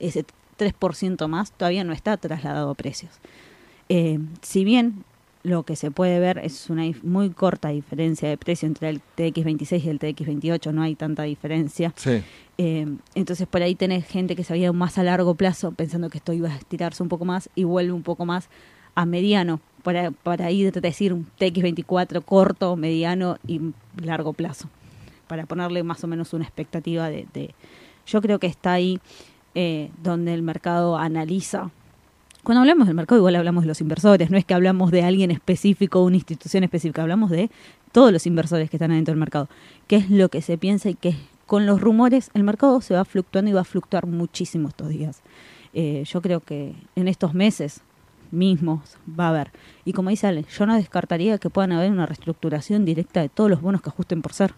Ese 3% más todavía no está trasladado a precios. Eh, si bien lo que se puede ver es una muy corta diferencia de precio entre el TX26 y el TX28, no hay tanta diferencia. Eh, entonces por ahí tenés gente que se había más a largo plazo pensando que esto iba a estirarse un poco más y vuelve un poco más a mediano para, para ir a decir un TX24 corto, mediano y largo plazo, para ponerle más o menos una expectativa de... de yo creo que está ahí eh, donde el mercado analiza cuando hablamos del mercado, igual hablamos de los inversores, no es que hablamos de alguien específico o una institución específica, hablamos de todos los inversores que están adentro del mercado. ¿Qué es lo que se piensa y que con los rumores el mercado se va fluctuando y va a fluctuar muchísimo estos días? Eh, yo creo que en estos meses mismos va a haber. Y como dice Ale, yo no descartaría que puedan haber una reestructuración directa de todos los bonos que ajusten por ser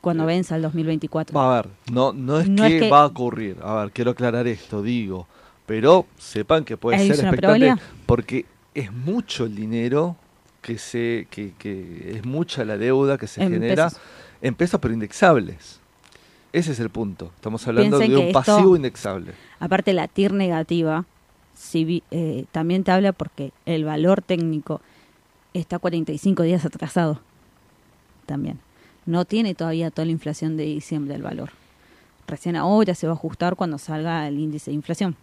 cuando venza el 2024. Va a ver, no, no es, que, va a ocurrir. A ver, quiero aclarar esto, digo pero sepan que puede ser expectante porque es mucho el dinero que se que, que es mucha la deuda que se genera en pesos pero indexables. Ese es el punto. Estamos hablando de un pasivo indexable. Aparte la TIR negativa si, eh, también te habla porque el valor técnico está 45 días atrasado también. No tiene todavía toda la inflación de diciembre el valor. Recién ahora se va a ajustar cuando salga el índice de inflación.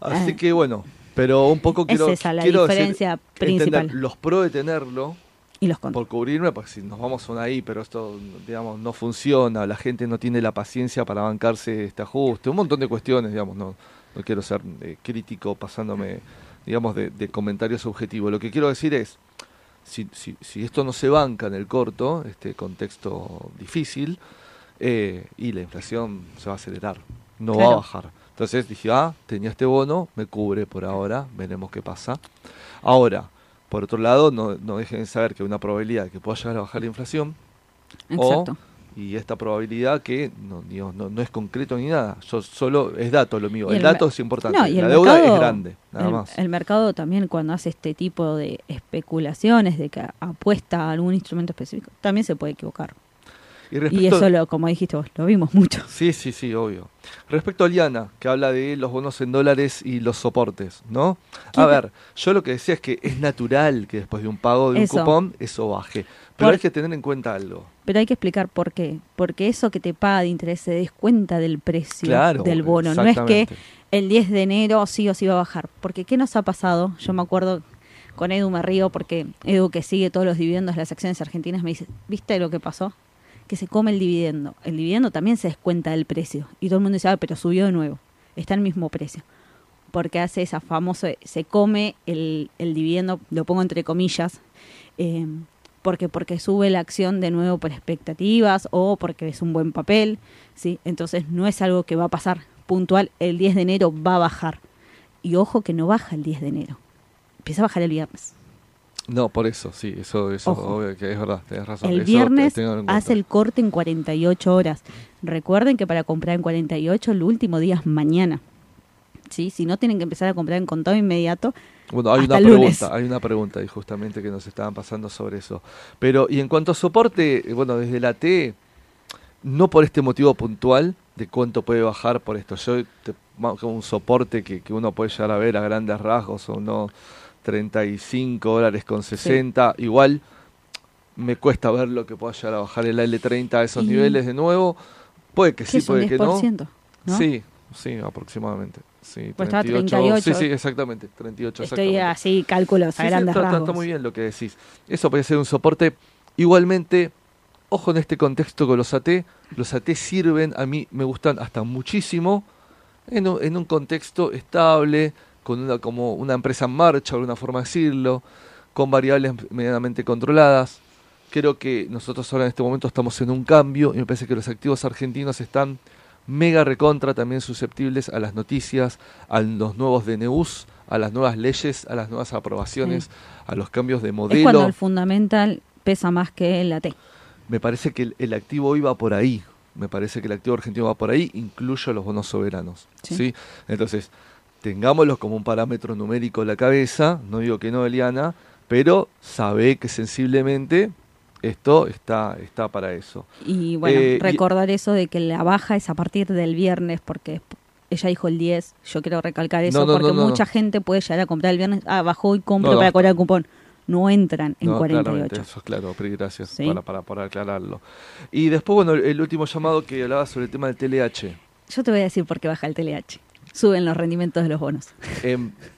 Así ah. que bueno, pero un poco quiero, es esa la diferencia principal. los pros de tenerlo y los por cubrirme, porque si nos vamos a ahí, pero esto, digamos, no funciona, la gente no tiene la paciencia para bancarse este ajuste, un montón de cuestiones, digamos, no, no quiero ser eh, crítico pasándome, digamos, de, comentarios objetivos. Lo que quiero decir es, si, si, si, esto no se banca en el corto, este contexto difícil, eh, y la inflación se va a acelerar, no va a bajar. Entonces dije, ah, tenía este bono, me cubre por ahora, veremos qué pasa. Ahora, por otro lado, no, no dejen de saber que hay una probabilidad de que pueda llegar a bajar la inflación. Exacto. y esta probabilidad que no, no, no, es concreto ni nada, yo solo es dato lo mío. El, dato es importante, la deuda es grande, nada más. El mercado también cuando hace este tipo de especulaciones, de que apuesta a algún instrumento específico, también se puede equivocar. Y, eso, lo, como dijiste vos, lo vimos mucho. Sí, sí, sí, obvio. Respecto a Liana, que habla de los bonos en dólares y los soportes, ¿no? A ver, yo lo que decía es que es natural que después de un pago de un cupón eso baje. Pero hay que tener en cuenta algo. Pero hay que explicar por qué. Porque eso que te paga de interés se descuenta del precio del bono. No es que el 10 de enero sí o sí va a bajar. Porque ¿qué nos ha pasado? Yo me acuerdo con Edu me río porque Edu que sigue todos los dividendos de las acciones argentinas me dice, ¿viste lo que pasó? Que se come el dividendo. El dividendo también se descuenta del precio. Y todo el mundo dice, ah, pero subió de nuevo. Está al mismo precio. Porque hace esa famosa, se come el, el dividendo, lo pongo entre comillas, eh, porque, porque sube la acción de nuevo por expectativas o porque es un buen papel. ¿sí? Entonces no es algo que va a pasar puntual. El 10 de enero va a bajar. Y ojo que no baja el 10 de enero. Empieza a bajar el viernes. No, por eso, sí, eso, eso obvio que es verdad, tienes razón. El viernes hace el corte en 48 horas. Recuerden que para comprar en 48 el último día es mañana. ¿Sí? Si no tienen que empezar a comprar en contado inmediato. Bueno, hay una pregunta, hay una pregunta y justamente que nos estaban pasando sobre eso. Pero y en cuanto a soporte, bueno, desde la T no por este motivo puntual de cuánto puede bajar por esto. Yo te, como un soporte que, que uno puede llegar a ver a grandes rasgos o no 35 dólares con 60. Igual me cuesta ver lo que pueda llegar a bajar el L30 a esos niveles de nuevo. Puede que sí, puede que no. Sí, sí, aproximadamente. Sí, 38, pues Sí, sí, exactamente. 38, Estoy así, cálculos a grandes está, muy bien lo que decís. Eso puede ser un soporte. Igualmente, ojo en este contexto con los AT, los AT sirven, a mí me gustan hasta muchísimo, en un, en un contexto estable, con una, como una empresa en marcha, de alguna forma de decirlo, con variables medianamente controladas. Creo que nosotros ahora en este momento estamos en un cambio y me parece que los activos argentinos están mega recontra también susceptibles a las noticias, a los nuevos DNUs, a las nuevas leyes, a las nuevas aprobaciones, a los cambios de modelo. Es cuando el fundamental pesa más que el AT. Me parece que el, el activo hoy va por ahí. Me parece que el activo argentino va por ahí, incluyo los bonos soberanos. Sí. ¿sí? Entonces, tengámoslos como un parámetro numérico en la cabeza, no digo que no, Eliana, pero sabe que sensiblemente esto está, está para eso. Y bueno, Eh, y- recordar eso de que la baja es a partir del viernes, porque ella dijo el 10. Yo quiero recalcar eso, No, no, porque no, mucha gente puede llegar a comprar el viernes. Ah, bajó y compro para cobrar el cupón. No entran en No, claramente, 48. eso es claro, gracias Sí. para, para, para aclararlo. Y después, bueno, el, el último llamado que hablaba sobre el tema del TLH. Yo te voy a decir por qué baja el TLH. Suben los rendimientos de los bonos.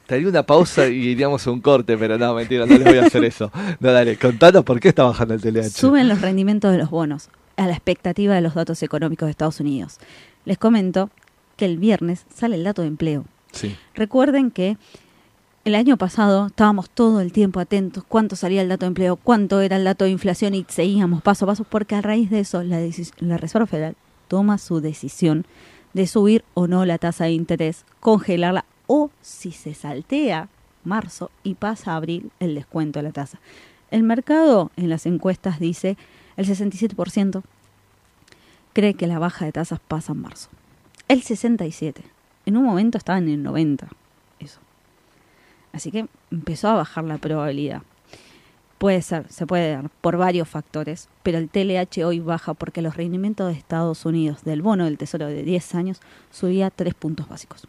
Haría una pausa y iríamos a un corte, pero no, mentira, no les voy a hacer eso. No, dale, contanos por qué está bajando el TLH. Suben los rendimientos de los bonos a la expectativa de los datos económicos de Estados Unidos. Les comento que el viernes sale el dato de empleo. Sí, Recuerden que el año pasado estábamos todo el tiempo atentos cuánto salía el dato de empleo, cuánto era el dato de inflación y seguíamos paso a paso porque a raíz de eso la, la Reserva Federal toma su decisión de subir o no la tasa de interés, congelarla o si se saltea marzo y pasa a abril el descuento de la tasa. El mercado en las encuestas dice el 67% cree que la baja de tasas pasa en marzo. El 67. En un momento estaba en el 90. Eso. Así que empezó a bajar la probabilidad. Puede ser, se puede dar por varios factores, pero el TLH hoy baja porque los rendimientos de Estados Unidos del bono del Tesoro de 10 años subía 3 puntos básicos.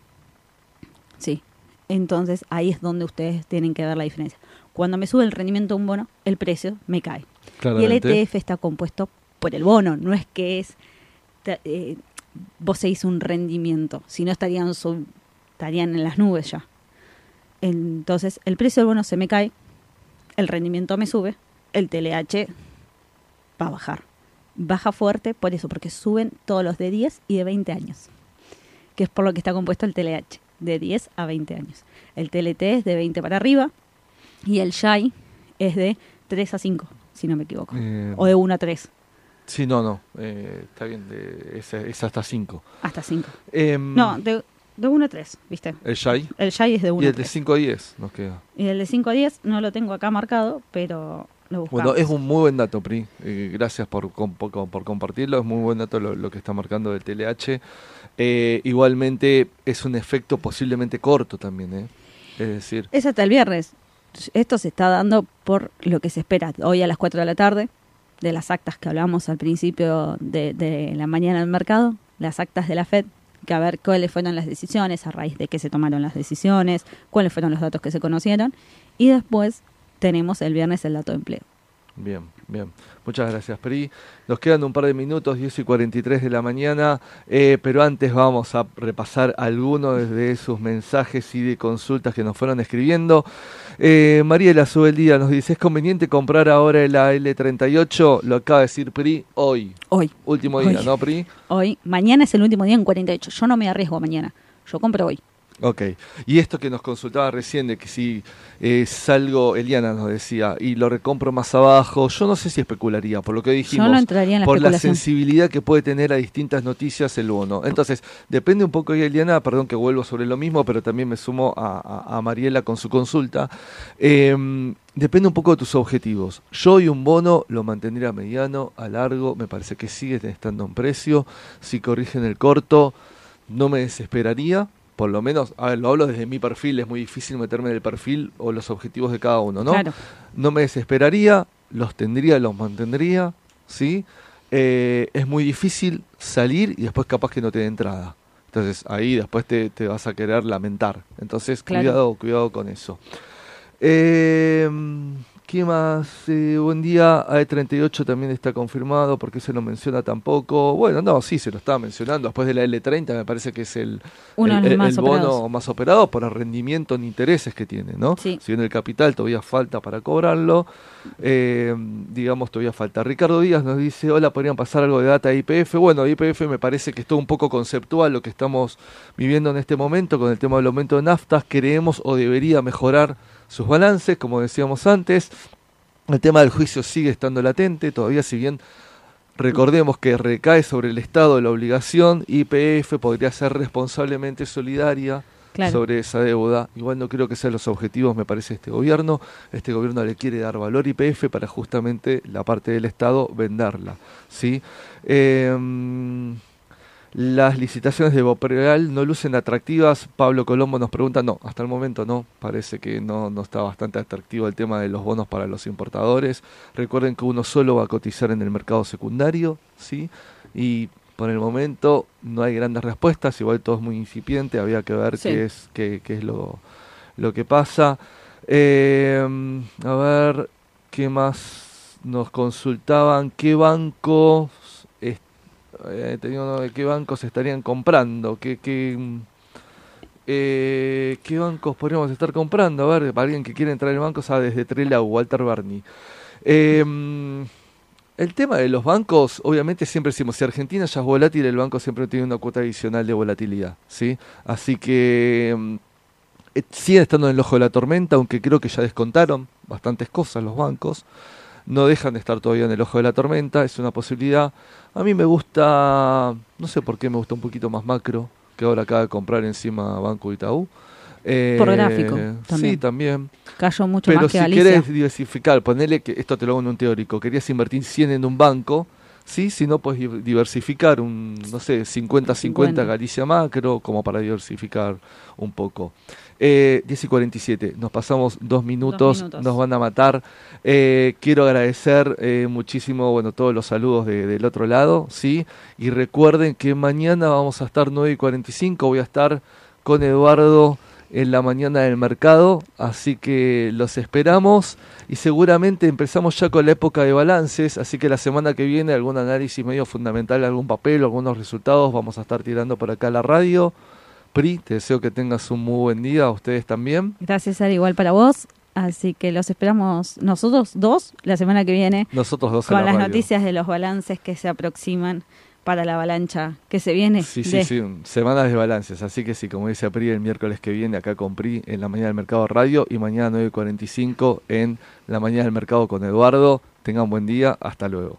Sí. Entonces ahí es donde ustedes tienen que ver la diferencia. Cuando me sube el rendimiento de un bono, el precio me cae. Y el. ETF está compuesto por el bono, no es que es eh, vos seguís un rendimiento, si no estarían, sub- estarían en las nubes ya. Entonces, el precio del bono se me cae, el rendimiento me sube, el TLH va a bajar. Baja fuerte por eso, porque suben todos los de 10 y de 20 años, que es por lo que está compuesto el TLH, de 10 a 20 años. El TLT es de 20 para arriba y el SHAI es de 3 a 5, si no me equivoco, Eh, o de 1 a 3. Sí, no, no. eh, está bien, de, es, es hasta 5. Hasta 5. Em, No, de, de 1 a 3, ¿viste? El Shai. El Shai es de 1 Y a el de 3. 5 a 10 nos queda. Y el de 5 a 10 no lo tengo acá marcado, pero lo buscamos. Bueno, es un muy buen dato, Pri. Eh, gracias por, com- por, por compartirlo. Es muy buen dato lo, lo que está marcando del TLH. Eh, igualmente es un efecto posiblemente corto también, ¿eh? Es decir, Es hasta el viernes. Esto se está dando por lo que se espera hoy a las 4 de la tarde, de las actas que hablamos al principio de, de la mañana del mercado, las actas de la FED, que a ver cuáles fueron las decisiones, a raíz de qué se tomaron las decisiones, cuáles fueron los datos que se conocieron, y después tenemos el viernes el dato de empleo. Bien, bien. Muchas gracias, Pri. Nos quedan un par de minutos, 10 y 43 de la mañana, eh, pero antes vamos a repasar algunos de sus mensajes y de consultas que nos fueron escribiendo. Eh, Mariela Subeldía nos dice, ¿es conveniente comprar ahora el AL38? Lo acaba de decir Pri hoy. Hoy, Último día, Hoy. ¿no, Pri? hoy, mañana es el último día en 48. Yo no me arriesgo mañana, yo compro hoy. Ok. Y esto que nos consultaba recién de que si eh, salgo, Eliana nos decía, y lo recompro más abajo, yo no sé si especularía, por lo que dijimos. Yo no entraría en la por la sensibilidad que puede tener a distintas noticias el bono. Entonces, depende un poco Eliana, perdón que vuelvo sobre lo mismo, pero también me sumo a, a- a Mariela con su consulta. Eh, depende un poco de tus objetivos. Yo y un bono lo mantendría a mediano, a largo, me parece que sigue estando en precio. Si corrigen el corto, no me desesperaría. Por lo menos, a ver, lo hablo desde mi perfil, es muy difícil meterme en el perfil o los objetivos de cada uno, ¿no? Claro. no me desesperaría, los tendría, los mantendría, ¿sí? Eh, es muy difícil salir y después capaz que no te dé entrada. Entonces ahí después te, te vas a querer lamentar. Entonces Claro. cuidado, cuidado con eso. Eh, ¿Qué más? Eh, buen día, AE38 también está confirmado, porque se lo menciona tampoco? Bueno, no, sí, se lo estaba mencionando. Después de la L30 me parece que es el, bono más operado por el rendimiento en intereses que tiene, ¿no? Si bien el capital todavía falta para cobrarlo, eh, digamos, todavía falta. Ricardo Díaz nos dice, hola, ¿podrían pasar algo de data IPF? Bueno, IPF me parece que es todo un poco conceptual lo que estamos viviendo en este momento con el tema del aumento de naftas. Creemos o debería mejorar sus balances, como decíamos antes. El tema del juicio sigue estando latente, todavía si bien recordemos que recae sobre el Estado la obligación, IPF podría ser responsablemente solidaria sobre esa deuda. Igual no creo que sean los objetivos, me parece, este gobierno. Este gobierno le quiere dar valor IPF para justamente la parte del Estado venderla. ¿sí? Eh, las licitaciones de Bopreal no lucen atractivas. Pablo Colombo nos pregunta, no, hasta el momento no, parece que no, no está bastante atractivo el tema de los bonos para los importadores. Recuerden que uno solo va a cotizar en el mercado secundario, ¿sí? Y por el momento no hay grandes respuestas, igual todo es muy incipiente, había que ver qué es, qué, qué es lo, lo que pasa. Eh, a ver, ¿qué más nos consultaban? ¿Qué banco eh, de qué bancos estarían comprando, qué, qué, eh, qué bancos podríamos estar comprando. A ver, para alguien que quiere entrar en el banco, sabe desde Trela o Walter Barney. Em, el tema de los bancos, obviamente siempre decimos, si Argentina ya es volátil, el banco siempre tiene una cuota adicional de volatilidad, ¿sí? Así que em, eh, siguen estando en el ojo de la tormenta, aunque creo que ya descontaron bastantes cosas los bancos. No dejan de estar todavía en el ojo de la tormenta, es una posibilidad. A mí me gusta, no sé por qué me gusta un poquito más macro, que ahora acaba de comprar encima Banco Itaú. Eh, por gráfico también. Sí, también. Cayó mucho más que si querés diversificar, ponele que esto te lo hago en un teórico, querías invertir 100 en un banco, sí, si no puedes diversificar un, no sé, 50-50 Galicia macro, como para diversificar un poco. Eh, 10 y 47, nos pasamos dos minutos, nos van a matar. Eh, quiero agradecer eh, muchísimo, bueno, todos los saludos del otro lado, ¿sí? Y recuerden que mañana vamos a estar 9 y 45, voy a estar con Eduardo en la mañana del mercado, así que los esperamos y seguramente empezamos ya con la época de balances, así que la semana que viene algún análisis medio fundamental, algún papel, algunos resultados vamos a estar tirando por acá a la radio. Pri, te deseo que tengas un muy buen día, a ustedes también. Gracias, Ari, igual para vos. Así que los esperamos nosotros dos la semana que viene. Nosotros dos. Con las noticias de los balances que se aproximan para la avalancha que se viene. Sí, sí, sí, semanas de balances. Así que sí, como dice Pri, el miércoles que viene acá con Pri en la mañana del mercado radio y mañana 9.45 en la mañana del mercado con Eduardo. Tengan buen día, hasta luego.